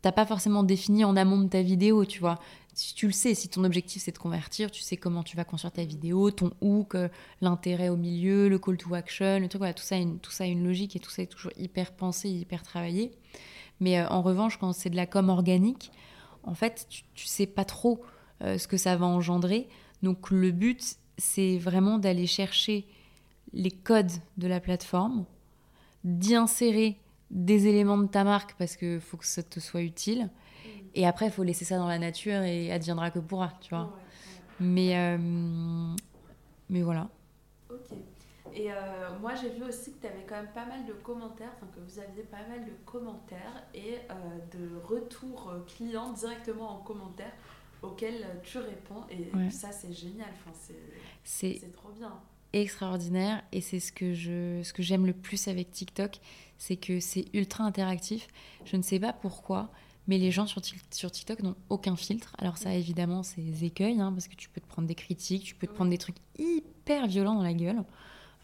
n'as pas forcément définies en amont de ta vidéo, tu vois si tu le sais, si ton objectif c'est de convertir, tu sais comment tu vas construire ta vidéo, ton hook, euh, l'intérêt au milieu, le call to action, le truc, voilà, tout ça, a une, tout ça une logique et tout ça est toujours hyper pensé, hyper travaillé. Mais euh, en revanche, quand c'est de la com organique, en fait, tu, tu sais pas trop euh, ce que ça va engendrer. Donc le but, c'est vraiment d'aller chercher les codes de la plateforme, d'y insérer des éléments de ta marque parce qu'il faut que ça te soit utile et après, il faut laisser ça dans la nature et adviendra que pourra, tu vois. Mais, euh, mais voilà. Ok. Et euh, moi, j'ai vu aussi que tu avais quand même pas mal de commentaires, enfin que vous aviez pas mal de commentaires et euh, de retours clients directement en commentaire. auxquelles tu réponds. Et ça, c'est génial. Enfin, c'est trop bien. Extraordinaire. Et c'est ce que je, ce que j'aime le plus avec TikTok, c'est que c'est ultra interactif. Je ne sais pas pourquoi, mais les gens sur, sur TikTok n'ont aucun filtre. Alors ça, évidemment, c'est écueils, hein, parce que tu peux te prendre des critiques, tu peux te prendre des trucs hyper violents dans la gueule.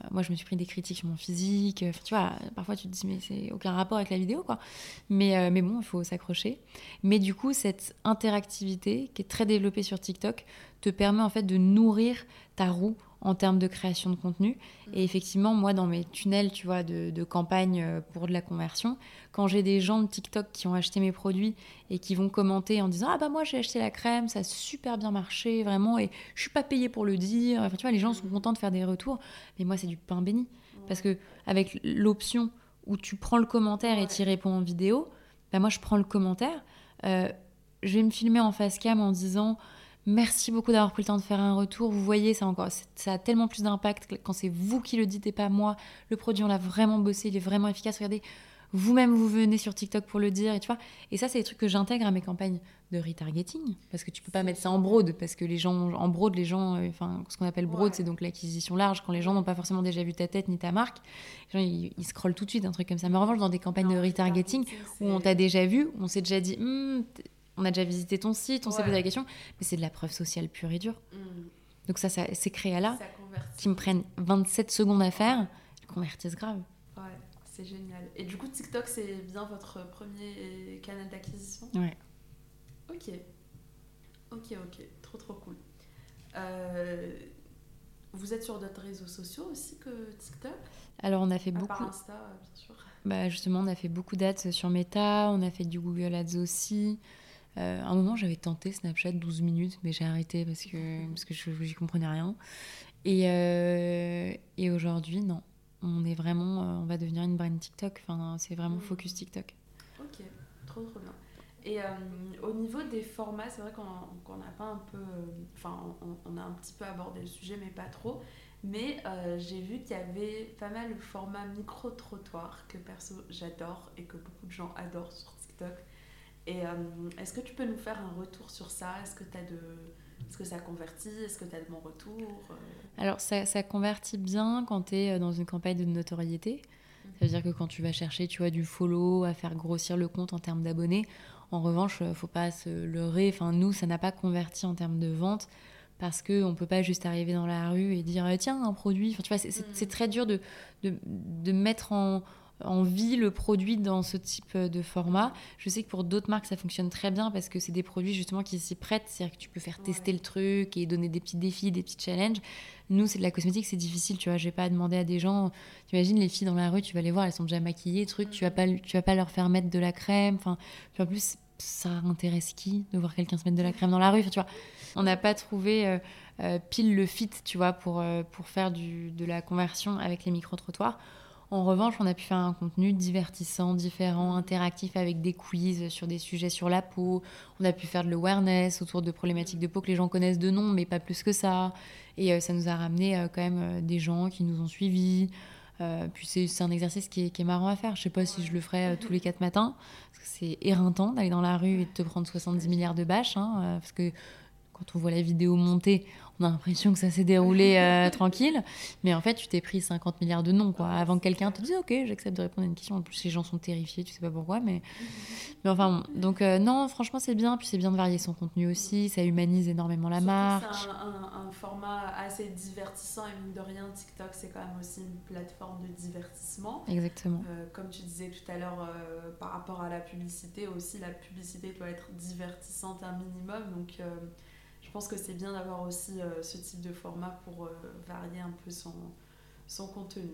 Euh, moi, je me suis pris des critiques sur mon physique. tu vois, parfois tu te dis, mais c'est aucun rapport avec la vidéo, quoi. Mais, euh, mais bon, il faut s'accrocher. Mais du coup, cette interactivité qui est très développée sur TikTok te permet en fait de nourrir ta roue en termes de création de contenu. Et effectivement, moi, dans mes tunnels, tu vois, de, campagne euh, pour de la conversion, quand j'ai des gens de TikTok qui ont acheté mes produits et qui vont commenter en disant ah bah moi j'ai acheté la crème, ça a super bien marché vraiment et je suis pas payé pour le dire. Enfin, tu vois, les gens sont contents de faire des retours, mais moi c'est du pain béni. Parce que avec l'option où tu prends le commentaire et tu réponds en vidéo, bah moi je prends le commentaire, euh, je vais me filmer en face cam en disant Merci beaucoup d'avoir pris le temps de faire un retour. Vous voyez, ça, encore, ça a tellement plus d'impact quand c'est vous qui le dites et pas moi. Le produit, on l'a vraiment bossé, il est vraiment efficace. Regardez, vous-même, vous venez sur TikTok pour le dire. Et, tu vois et ça, c'est des trucs que j'intègre à mes campagnes de retargeting. Parce que tu peux pas mettre ça en broad. Parce que les gens, en broad, les gens, euh, enfin, ce qu'on appelle broad, c'est donc l'acquisition large. Quand les gens n'ont pas forcément déjà vu ta tête ni ta marque, les gens, ils, scrollent tout de suite un truc comme ça. Mais en revanche, dans des campagnes de retargeting où on t'a déjà vu, on s'est déjà dit, hmm, on a déjà visité ton site, on s'est posé la question, mais c'est de la preuve sociale pure et dure. Mm. Donc ça, ça ces créas-là, qui me prennent 27 secondes à faire, convertissent grave. Ouais, c'est génial. Et du coup, TikTok, c'est bien votre premier canal d'acquisition? Ouais. Ok. Ok, ok. Trop, trop cool. Euh, vous êtes sur d'autres réseaux sociaux aussi que TikTok? Alors, on a fait beaucoup. Insta, bien sûr. Bah justement, on a fait beaucoup d'ads sur Meta, on a fait du Google Ads aussi. Euh, à un moment, j'avais tenté Snapchat 12 minutes, mais j'ai arrêté parce que, parce que je n'y comprenais rien. Et, euh, et aujourd'hui, non. On est vraiment, euh, on va devenir une brand TikTok. Enfin, c'est vraiment mmh. focus TikTok. Ok, trop trop bien. Et au niveau des formats, c'est vrai qu'on n'a pas un peu, enfin, on, a un petit peu abordé le sujet, mais pas trop. Mais j'ai vu qu'il y avait pas mal le format micro-trottoir que perso j'adore et que beaucoup de gens adorent sur TikTok. Et euh, est-ce que tu peux nous faire un retour sur ça? Est-ce que, as de... Est-ce que ça convertit? Est-ce que tu as de bons retours euh? Alors, ça, ça, convertit bien quand tu es euh, dans une campagne de notoriété. Ça veut dire que quand tu vas chercher tu vois, du follow, à faire grossir le compte en termes d'abonnés, en revanche, faut pas se leurrer. Enfin, nous, ça n'a pas converti en termes de vente parce qu'on ne peut pas juste arriver dans la rue et dire tiens, un produit. Enfin, tu vois, c'est, mm. très dur de, de, de mettre en, envie le produit dans ce type de format. Je sais que pour d'autres marques, ça fonctionne très bien parce que c'est des produits justement qui s'y prêtent. C'est-à-dire que tu peux faire tester le truc et donner des petits défis, des petits challenges. Nous, c'est de la cosmétique, c'est difficile, tu vois. Je vais pas demander à des gens. Tu imagines les filles dans la rue, tu vas les voir, elles sont déjà maquillées, truc. Tu vas pas, tu vas pas leur faire mettre de la crème. Enfin, en plus, ça intéresse qui de voir quelqu'un se mettre de la crème dans la rue? tu vois, on n'a pas trouvé euh, euh, pile le fit, tu vois, pour, euh, pour faire du, de la conversion avec les micro trottoirs. En revanche, on a pu faire un contenu divertissant, différent, interactif avec des quiz sur des sujets sur la peau. On a pu faire de l'awareness autour de problématiques de peau que les gens connaissent de nom, mais pas plus que ça. Et euh, ça nous a ramené euh, quand même euh, des gens qui nous ont suivis. puis c'est un exercice qui est, marrant à faire. Je sais pas si je le ferai tous les quatre matins, parce que c'est éreintant d'aller dans la rue et de te prendre 70 milliards de bâches, hein, parce que quand on voit la vidéo montée, on a l'impression que ça s'est déroulé euh, tranquille. Mais en fait, tu t'es pris 50 milliards de noms, quoi. Avant que quelqu'un te dise, OK, j'accepte de répondre à une question. En plus, les gens sont terrifiés, tu sais pas pourquoi. Mais, mais enfin, Donc, euh, non, franchement, c'est bien. Puis, c'est bien de varier son contenu aussi. Ça humanise énormément la marque. C'est un, format assez divertissant. Et mine de rien, TikTok, c'est quand même aussi une plateforme de divertissement. Exactement. Euh, comme tu disais tout à l'heure, par rapport à la publicité aussi, la publicité doit être divertissante un minimum. Donc, je pense que c'est bien d'avoir aussi euh, ce type de format pour euh, varier un peu son, son contenu.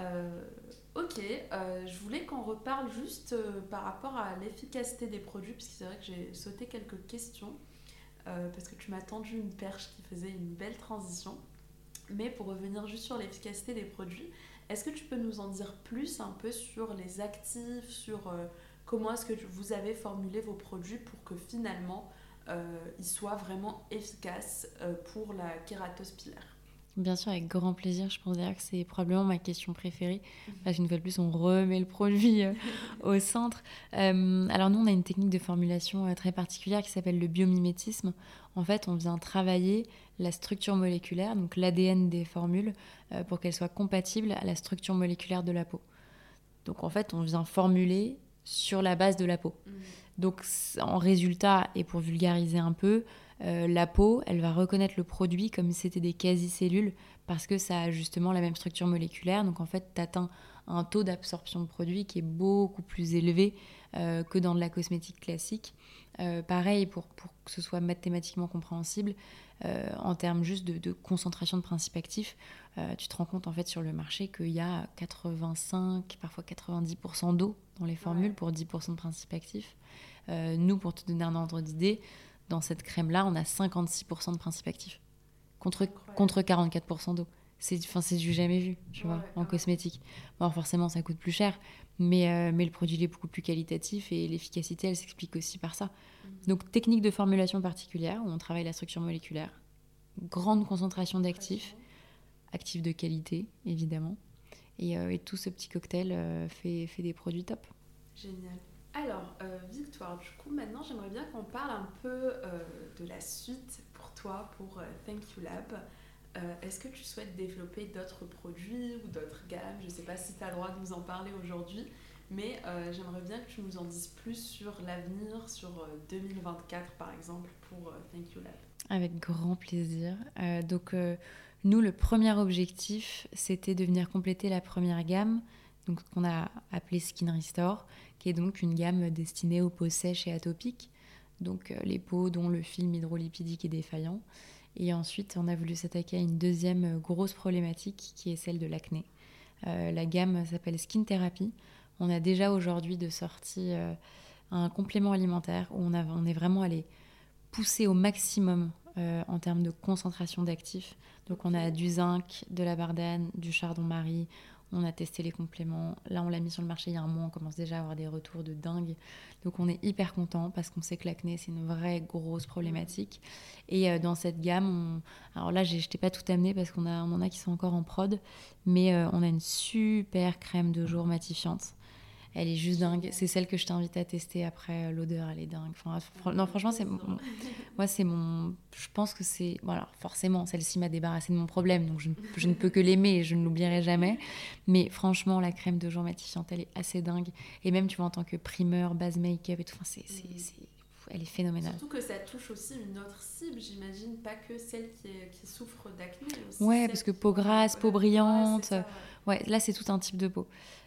Euh, ok, je voulais qu'on reparle juste par rapport à l'efficacité des produits, puisque c'est vrai que j'ai sauté quelques questions, parce que tu m'as tendu une perche qui faisait une belle transition. Mais pour revenir juste sur l'efficacité des produits, est-ce que tu peux nous en dire plus un peu sur les actifs, sur comment est-ce que vous avez formulé vos produits pour que finalement il soit vraiment efficace euh, pour la kératose pilaire. Bien sûr, avec grand plaisir. Je pense d'ailleurs que c'est probablement ma question préférée. Parce qu'une fois de plus, on remet le produit euh, au centre. Euh, alors nous, on a une technique de formulation euh, très particulière qui s'appelle le biomimétisme. En fait, on vient travailler la structure moléculaire, donc l'ADN des formules, pour qu'elles soient compatibles à la structure moléculaire de la peau. Donc en fait, on vient formuler sur la base de la peau. Mmh. Donc en résultat, et pour vulgariser un peu, euh, la peau, elle va reconnaître le produit comme si c'était des quasi-cellules parce que ça a justement la même structure moléculaire. Donc en fait, tu atteins un taux d'absorption de produit qui est beaucoup plus élevé euh, que dans de la cosmétique classique. Euh, pareil, pour, que ce soit mathématiquement compréhensible, en termes juste de, concentration de principes actifs, tu te rends compte en fait sur le marché qu'il y a 85, parfois 90% d'eau dans les formules pour 10% de principes actifs. Nous, pour te donner un ordre d'idée, dans cette crème-là, on a 56% de principes actifs contre, contre 44% d'eau. C'est du jamais vu, tu vois, en cosmétique. Bon, forcément, ça coûte plus cher, mais, euh, mais le produit est beaucoup plus qualitatif et l'efficacité, elle s'explique aussi par ça. Mhm. Donc, technique de formulation particulière, où on travaille la structure moléculaire, grande concentration d'actifs, actifs de qualité, évidemment. Et, euh, et tout ce petit cocktail euh, fait, fait des produits top. Génial. Alors, euh, Victoire, du coup, maintenant, j'aimerais bien qu'on parle un peu euh, de la suite pour toi, pour euh, Thank You Lab. Est-ce que tu souhaites développer d'autres produits ou d'autres gammes? Je ne sais pas si tu as le droit de nous en parler aujourd'hui, mais j'aimerais bien que tu nous en dises plus sur l'avenir, sur 2024 par exemple, pour Thank You Lab. Avec grand plaisir. donc, nous, le premier objectif, c'était de venir compléter la première gamme, donc qu'on a appelée Skin Restore, qui est donc une gamme destinée aux peaux sèches et atopiques, donc euh, les peaux dont le film hydrolipidique est défaillant. Et ensuite, on a voulu s'attaquer à une deuxième euh, grosse problématique qui est celle de l'acné. Euh, la gamme s'appelle Skin Therapy. On a déjà aujourd'hui de sortie un complément alimentaire où on, a, on, est vraiment allé pousser au maximum en termes de concentration d'actifs. Donc on a du zinc, de la bardane, du chardon-marie, on a testé les compléments. Là, on l'a mis sur le marché il y a un mois. On commence déjà à avoir des retours de dingue. Donc, on est hyper content parce qu'on sait que l'acné, c'est une vraie grosse problématique. Et euh, dans cette gamme, alors là, je t'ai pas tout amené parce qu'on on en a qui sont encore en prod. Mais euh, on a une super crème de jour matifiante elle est juste dingue. C'est celle que je t'invite à tester après. Euh, l'odeur, elle est dingue. non, franchement, c'est moi, c'est mon. Je pense que c'est. Voilà, forcément, celle-ci m'a débarrassé de mon problème, donc je ne, peux que l'aimer et je ne l'oublierai jamais. Mais franchement, la crème de jour matifiante, elle est assez dingue. Et même, tu vois, en tant que primeur, base make-up et tout, enfin, c'est, mm. elle est phénoménale. Surtout que ça touche aussi une autre cible, j'imagine, pas que celle qui, qui souffre d'acné. Ouais, parce que peau grasse, peau brillante. ouais, là, c'est tout un type de peau.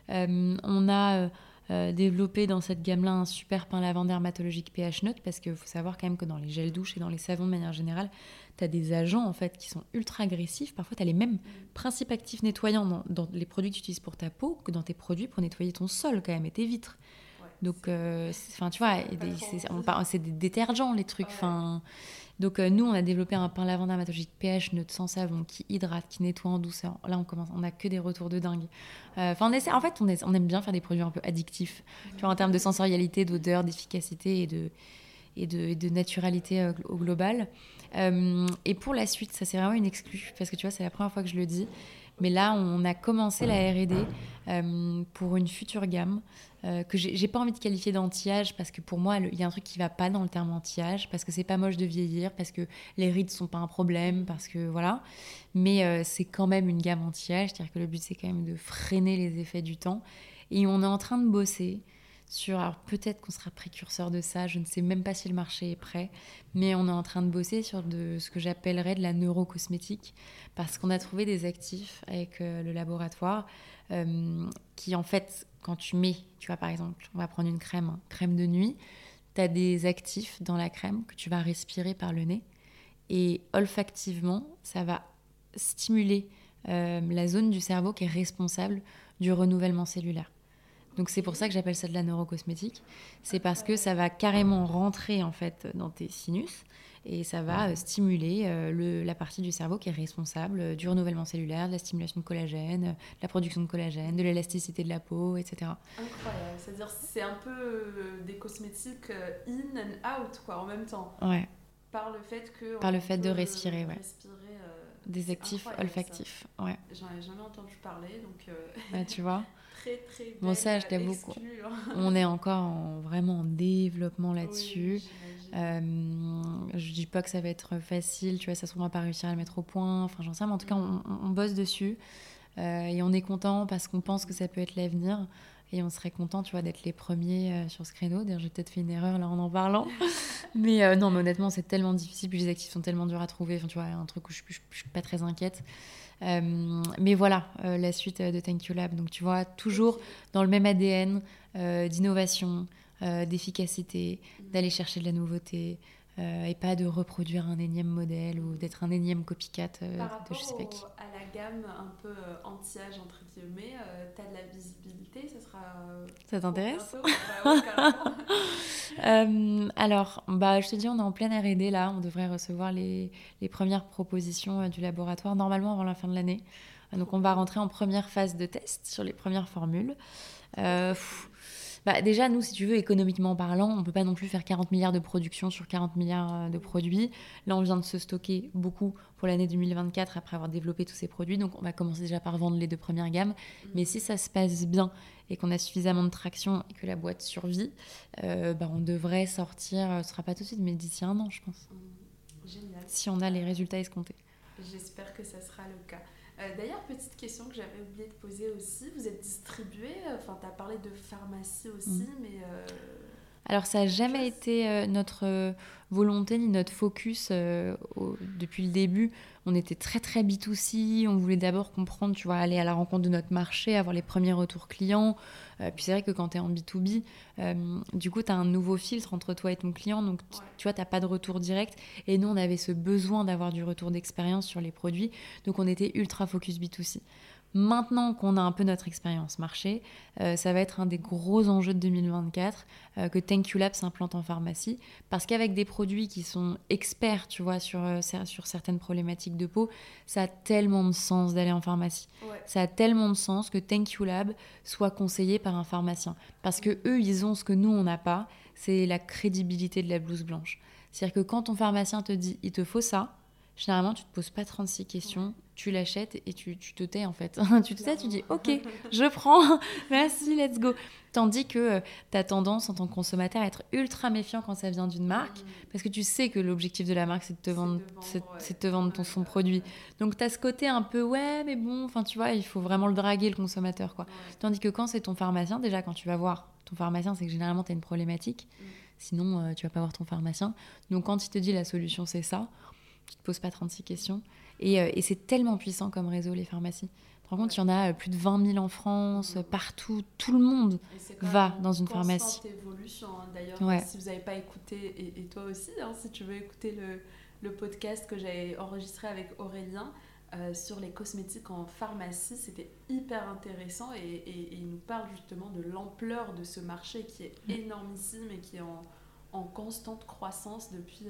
Euh, on a euh, euh, développé dans cette gamme-là un super pain lavant dermatologique pH neutre parce qu'il faut savoir quand même que dans les gels douches et dans les savons de manière générale, tu as des agents en fait qui sont ultra agressifs. Parfois, tu as les mêmes principes actifs nettoyants dans, les produits que tu utilises pour ta peau que dans tes produits pour nettoyer ton sol quand même et tes vitres. Donc, enfin, tu vois, c'est des détergents les trucs. Enfin, donc euh, nous, on a développé un pain lavant dermatologique pH neutre sans savon qui hydrate, qui nettoie en douceur. Là, on commence, on a que des retours de dingue. Euh, enfin, on essaie, en fait, on, aime bien faire des produits un peu addictifs, en termes de sensorialité, d'odeur, d'efficacité et de et de, de naturalité euh, au global. et pour la suite, ça c'est vraiment une exclue parce que tu vois, c'est la première fois que je le dis. Mais là, on a commencé la R&D pour une future gamme euh, que j'ai pas envie de qualifier d'anti-âge parce que pour moi, il y a un truc qui va pas dans le terme anti-âge parce que c'est pas moche de vieillir, parce que les rides sont pas un problème, parce que voilà. Mais euh, c'est quand même une gamme anti-âge, c'est-à-dire que le but c'est quand même de freiner les effets du temps. Et on est en train de bosser sur, alors peut-être qu'on sera précurseur de ça, je ne sais même pas si le marché est prêt, mais on est en train de bosser sur de, ce que j'appellerais de la neurocosmétique, parce qu'on a trouvé des actifs avec euh, le laboratoire qui en fait quand tu mets, tu vois, par exemple, on va prendre une crème, hein, crème de nuit, tu as des actifs dans la crème que tu vas respirer par le nez. Et olfactivement, ça va stimuler euh, la zone du cerveau qui est responsable du renouvellement cellulaire. Donc c'est pour ça que j'appelle ça de la neurocosmétique. C'est parce que ça va carrément rentrer en fait dans tes sinus et ça va euh, stimuler euh, le, la partie du cerveau qui est responsable euh, du renouvellement cellulaire, de la stimulation de collagène, de la production de collagène, de l'élasticité de la peau, etc. Incroyable, c'est-à-dire c'est un peu des cosmétiques in and out quoi en même temps. Ouais. Par le fait que par le fait de respirer, ouais. Respirer des actifs olfactifs. Ouais. J'en ai jamais entendu parler, donc. Bah, tu vois. très très. Bon, ça, je t'avoue on est encore en, vraiment en développement là-dessus. Euh, je dis pas que ça va être facile, tu vois, ça se trouve, on va pas réussir à le mettre au point. Enfin, j'en sais, mais en tout cas, on, on bosse dessus. Euh, et on est content parce qu'on pense que ça peut être l'avenir. Et on serait content, tu vois, d'être les premiers euh, sur ce créneau. D'ailleurs, j'ai peut-être fait une erreur là en en parlant. mais euh, non, mais honnêtement, c'est tellement difficile. Puis les actifs sont tellement durs à trouver. Enfin, tu vois, un truc où je, ne suis pas très inquiète. mais voilà, la suite de Thank You Lab. Donc, tu vois, toujours dans le même ADN d'innovation, d'efficacité, d'aller chercher de la nouveauté, euh, et pas de reproduire un énième modèle ou d'être un énième copycat euh, de je sais pas qui. Gamme un peu euh, anti-âge, entre guillemets, tu as de la visibilité, ça sera. ça t'intéresse Alors, bah, je te dis, on est en pleine RD là, on devrait recevoir les, les premières propositions du laboratoire normalement avant la fin de l'année. Donc, on va rentrer en première phase de test sur les premières formules. Bah, déjà, nous, si tu veux, économiquement parlant, on ne peut pas non plus faire 40 milliards de production sur 40 milliards euh, de produits. Là, on vient de se stocker beaucoup pour l'année 2024 après avoir développé tous ces produits. Donc, on va commencer déjà par vendre les deux premières gammes. Mm. Mais si ça se passe bien et qu'on a suffisamment de traction et que la boîte survit, euh, bah, on devrait sortir, euh, ce ne sera pas tout de suite, mais d'ici un an, je pense. Génial. Si on a les résultats escomptés. J'espère que ça sera le cas. Euh, d'ailleurs, petite question que j'avais oublié de poser aussi, vous êtes distribué, enfin tu as parlé de pharmacie aussi, mm. mais... Euh, Alors ça n'a jamais été euh, notre volonté ni notre focus depuis le début. On était très très B2C, on voulait d'abord comprendre, tu vois, aller à la rencontre de notre marché, avoir les premiers retours clients, euh, puis c'est vrai que quand tu es en B2B, euh, du coup, tu as un nouveau filtre entre toi et ton client. Donc, tu vois, tu n'as pas de retour direct. Et nous, on avait ce besoin d'avoir du retour d'expérience sur les produits. Donc, on était ultra focus B2C. Maintenant qu'on a un peu notre expérience marché, euh, ça va être un des gros enjeux de 2024 euh, que Thank You Lab s'implante en pharmacie. Parce qu'avec des produits qui sont experts, tu vois, sur, euh, sur certaines problématiques de peau, ça a tellement de sens d'aller en pharmacie. Ça a tellement de sens que Thank You Lab soit conseillé par un pharmacien. Parce que eux, ils ont ce que nous, on n'a pas, c'est la crédibilité de la blouse blanche. C'est-à-dire que quand ton pharmacien te dit, il te faut ça, généralement, tu te poses pas 36 questions, tu l'achètes et tu, te tais en fait. tu te tais, tu dis ok, je prends, merci, let's go. Tandis que euh, tu as tendance en tant que consommateur à être ultra méfiant quand ça vient d'une marque, mm. parce que tu sais que l'objectif de la marque c'est de te vendre, c'est, te vendre ton, son produit. Donc tu as ce côté un peu ouais, mais bon, enfin tu vois, il faut vraiment le draguer le consommateur quoi. Tandis que quand c'est ton pharmacien, déjà quand tu vas voir ton pharmacien, c'est que généralement tu as une problématique. Mm. Sinon, euh, tu vas pas voir ton pharmacien. Donc, quand il te dit la solution, c'est ça, tu te poses pas 36 questions. Euh, et, c'est tellement puissant comme réseau, les pharmacies. Tu te rends compte, il y en a euh, plus de 20 000 en France, partout, tout le monde va dans une pharmacie. C'est évolution. Hein. D'ailleurs, si vous n'avez pas écouté, et, toi aussi, hein, si tu veux écouter le, le podcast que j'ai enregistré avec Aurélien, euh, sur les cosmétiques en pharmacie, c'était hyper intéressant et, il nous parle justement de l'ampleur de ce marché qui est mm. énormissime et qui est en, en constante croissance depuis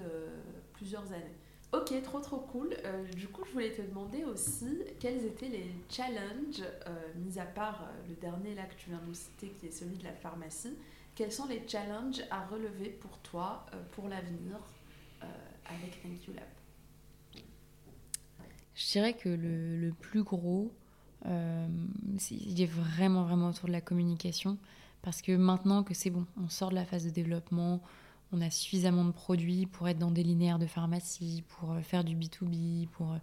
plusieurs années. Ok, trop trop cool. Euh, du coup, je voulais te demander aussi quels étaient les challenges, euh, mis à part euh, le dernier là que tu viens de nous citer, qui est celui de la pharmacie, quels sont les challenges à relever pour toi pour l'avenir avec Thank You Lab? Je dirais que le, le plus gros, il est vraiment vraiment autour de la communication, parce que maintenant que c'est bon, on sort de la phase de développement, on a suffisamment de produits pour être dans des linéaires de pharmacie, pour euh, faire du B2B, pour... Euh,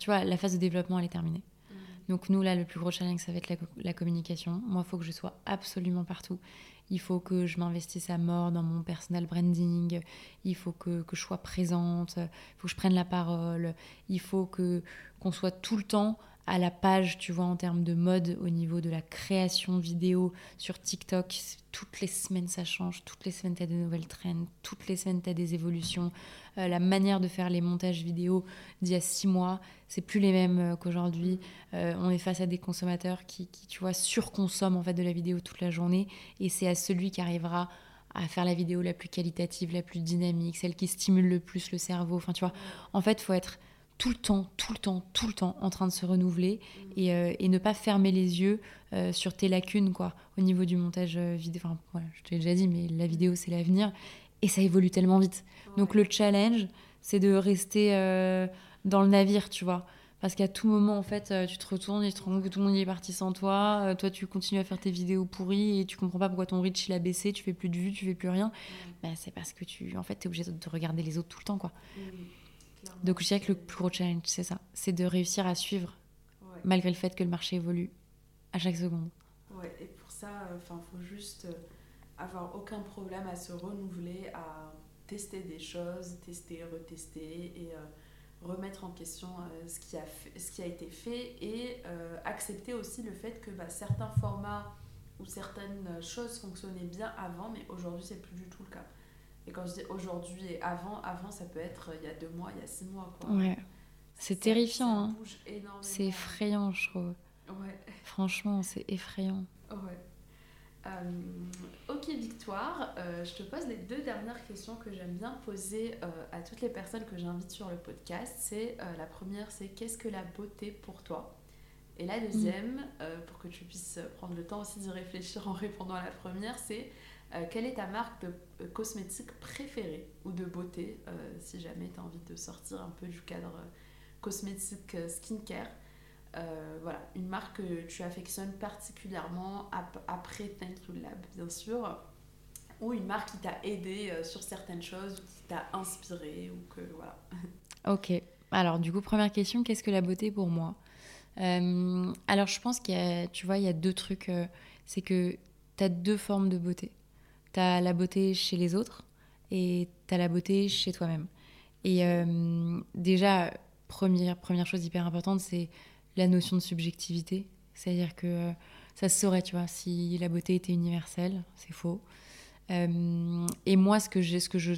tu vois, la phase de développement, elle est terminée. Mm. Donc nous, là, le plus gros challenge, ça va être la, communication. Moi, il faut que je sois absolument partout. Il faut que je m'investisse à mort dans mon personal branding. Il faut que, que je sois présente. Il faut que je prenne la parole. Il faut que qu'on soit tout le temps à la page, tu vois, en termes de mode au niveau de la création vidéo sur TikTok. Toutes les semaines, ça change. Toutes les semaines, tu as des nouvelles trends. Toutes les semaines, tu as des évolutions. Euh, la manière de faire les montages vidéo d'il y a six mois, c'est plus les mêmes euh, qu'aujourd'hui. Euh, on est face à des consommateurs qui, qui, tu vois, surconsomment en fait de la vidéo toute la journée. Et c'est à celui qui arrivera à faire la vidéo la plus qualitative, la plus dynamique, celle qui stimule le plus le cerveau. Enfin, tu vois, en fait, faut être tout le temps, tout le temps, tout le temps en train de se renouveler et, euh, et ne pas fermer les yeux euh, sur tes lacunes quoi, au niveau du montage euh, vidéo. Enfin, voilà, je te l'ai déjà dit, mais la vidéo, c'est l'avenir et ça évolue tellement vite. Donc le challenge, c'est de rester dans le navire, tu vois. Parce qu'à tout moment, en fait, tu te retournes et tu te rends compte que tout le monde y est parti sans toi. Toi, tu continues à faire tes vidéos pourries et tu comprends pas pourquoi ton reach il a baissé, tu fais plus de vues, tu fais plus rien. Bah, c'est parce que tu, en fait, es obligé de regarder les autres tout le temps, quoi. Donc, je dirais que le plus gros challenge, c'est ça. C'est de réussir à suivre, malgré le fait que le marché évolue à chaque seconde. Ouais, et pour ça, enfin, faut juste avoir aucun problème à se renouveler, à tester des choses, tester, retester et euh, remettre en question euh, ce, qui a ce qui a été fait et euh, accepter aussi le fait que bah, certains formats ou certaines choses fonctionnaient bien avant, mais aujourd'hui c'est plus du tout le cas. Et quand je dis aujourd'hui et avant, avant ça peut être il y a deux mois, il y a six mois. Quoi. Ouais. C'est terrifiant. Hein. C'est effrayant, je trouve. Ouais. Franchement, c'est effrayant. Ouais. Euh, ok Victoire, euh, je te pose les deux dernières questions que j'aime bien poser euh, à toutes les personnes que j'invite sur le podcast. C'est la première, c'est qu'est-ce que la beauté pour toi? Et la deuxième, mm. pour que tu puisses prendre le temps aussi d'y réfléchir en répondant à la première, c'est quelle est ta marque de cosmétique préférée ou de beauté si jamais tu as envie de sortir un peu du cadre cosmétique skincare? Euh, voilà, une marque que tu affectionnes particulièrement après Thank You Lab, bien sûr, ou une marque qui t'a aidé euh, sur certaines choses, qui t'a inspiré, ou que voilà. Ok. Alors, du coup, première question, qu'est-ce que la beauté pour moi? Euh, Alors, je pense qu'il y a, tu vois, il y a deux trucs. c'est que tu as deux formes de beauté. Tu as la beauté chez les autres et tu as la beauté chez toi-même. Et déjà, première, première chose hyper importante, c'est la notion de subjectivité. C'est-à-dire que euh, ça se saurait, tu vois, si la beauté était universelle, c'est faux. Euh, et moi, ce que, ce que je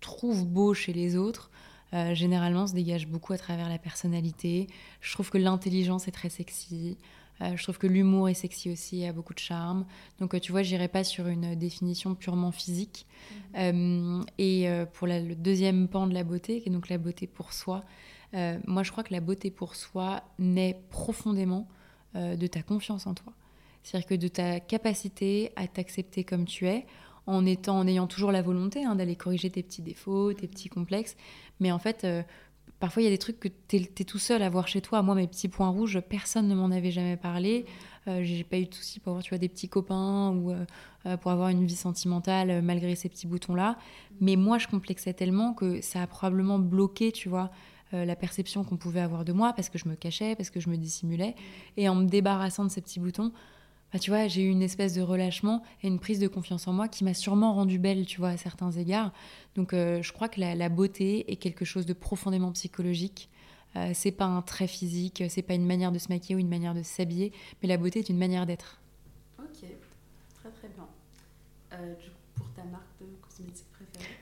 trouve beau chez les autres, euh, généralement, se dégage beaucoup à travers la personnalité. Je trouve que l'intelligence est très sexy. Je trouve que l'humour est sexy aussi, a beaucoup de charme. Donc, tu vois, j'irai pas sur une définition purement physique. Mmh. et pour le deuxième pan de la beauté, qui est donc la beauté pour soi, euh, moi, je crois que la beauté pour soi naît profondément euh, de ta confiance en toi. C'est-à-dire que de ta capacité à t'accepter comme tu es, en, étant, en ayant toujours la volonté hein, d'aller corriger tes petits défauts, tes petits complexes. Mais en fait, euh, parfois, il y a des trucs que tu es, tout seul à voir chez toi. Moi, mes petits points rouges, personne ne m'en avait jamais parlé. Euh, j'ai pas eu de soucis pour avoir des petits copains ou pour avoir une vie sentimentale malgré ces petits boutons-là. Mais moi, je complexais tellement que ça a probablement bloqué, tu vois, euh, la perception qu'on pouvait avoir de moi parce que je me cachais, parce que je me dissimulais. Et en me débarrassant de ces petits boutons, bah, tu vois, j'ai eu une espèce de relâchement et une prise de confiance en moi qui m'a sûrement rendue belle, tu vois, à certains égards. Donc euh, je crois que la, beauté est quelque chose de profondément psychologique. Euh, c'est pas un trait physique, c'est pas une manière de se maquiller ou une manière de s'habiller, mais la beauté est une manière d'être. Ok, très très bien. du coup, pour ta marque de cosmétiques préférée?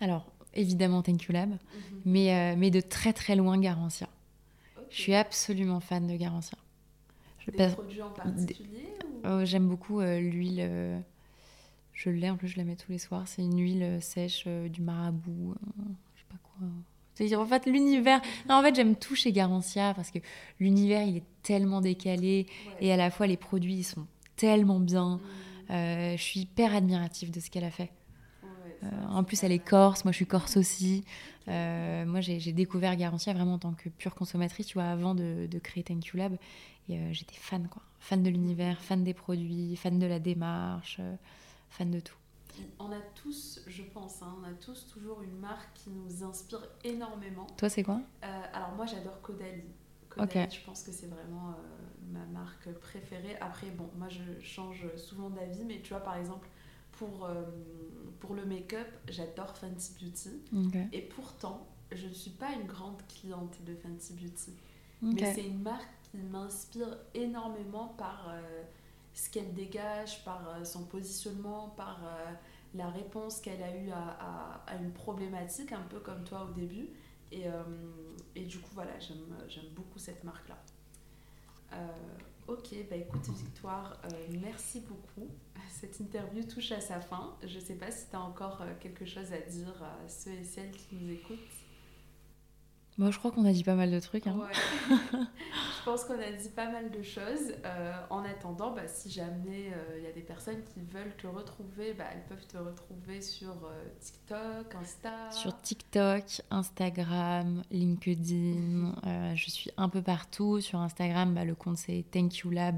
Alors, évidemment Thank You Lab, mhm. mais, euh, mais de très très loin Garantia. Je suis absolument fan de Garantia. Des produits en particulier oh, J'aime beaucoup euh, l'huile. Euh, je l'ai, en plus je la mets tous les soirs. C'est une huile sèche du marabout. je sais pas quoi. C'est en fait l'univers. en fait, j'aime tout chez Garantia parce que l'univers il est tellement décalé et à la fois les produits ils sont tellement bien. Mhm. je suis hyper admirative de ce qu'elle a fait. Euh, en plus, elle est corse, moi je suis corse aussi. Euh, moi j'ai découvert Garantia vraiment en tant que pure consommatrice, tu vois, avant de, créer Thank You Lab. Et euh, j'étais fan, quoi. Fan de l'univers, fan des produits, fan de la démarche, fan de tout. On a tous, je pense, hein, on a tous toujours une marque qui nous inspire énormément. Toi, c'est quoi? Alors moi, j'adore Caudalie. Caudalie, je pense que c'est vraiment ma marque préférée. Après, bon, moi, je change souvent d'avis, mais tu vois, par exemple, pour, euh, pour le make-up, j'adore Fenty Beauty. Et pourtant, je ne suis pas une grande cliente de Fenty Beauty. Mais c'est une marque m'inspire énormément par euh, ce qu'elle dégage, par euh, son positionnement, par la réponse qu'elle a eue à, une problématique, un peu comme toi au début. Et, et du coup, voilà, j'aime beaucoup cette marque-là. Ok, bah écoute Victoire, euh, merci beaucoup. Cette interview touche à sa fin. Je ne sais pas si tu as encore euh, quelque chose à dire à ceux et celles qui nous écoutent. Moi, je crois qu'on a dit pas mal de trucs. Hein. je pense qu'on a dit pas mal de choses. Euh, en attendant, bah, si jamais il euh, y a des personnes qui veulent te retrouver, bah, elles peuvent te retrouver sur euh, TikTok, Insta. Sur TikTok, Instagram, LinkedIn. je suis un peu partout. Sur Instagram, bah, le compte c'est thankyoulab.fr.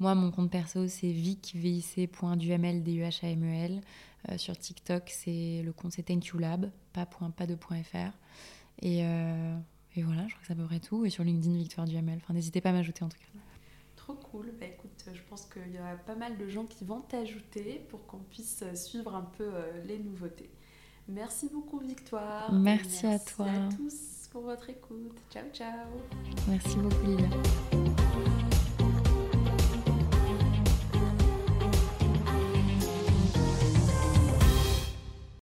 Moi, mon compte perso, c'est vicvic.duml, d u h a m e l euh, sur TikTok, c'est le compte c'est thankyoulab, pas, point, pas de point .fr. Et, euh, et, voilà, je crois que c'est à peu près tout. Et sur LinkedIn, Victoire Duhamel. Enfin, n'hésitez pas à m'ajouter en tout cas. Trop cool. Bah, écoute, je pense qu'il y a pas mal de gens qui vont t'ajouter pour qu'on puisse suivre un peu euh, les nouveautés. Merci beaucoup, Victoire. Merci, à toi. Merci à tous pour votre écoute. Ciao, ciao. Merci beaucoup, Lila.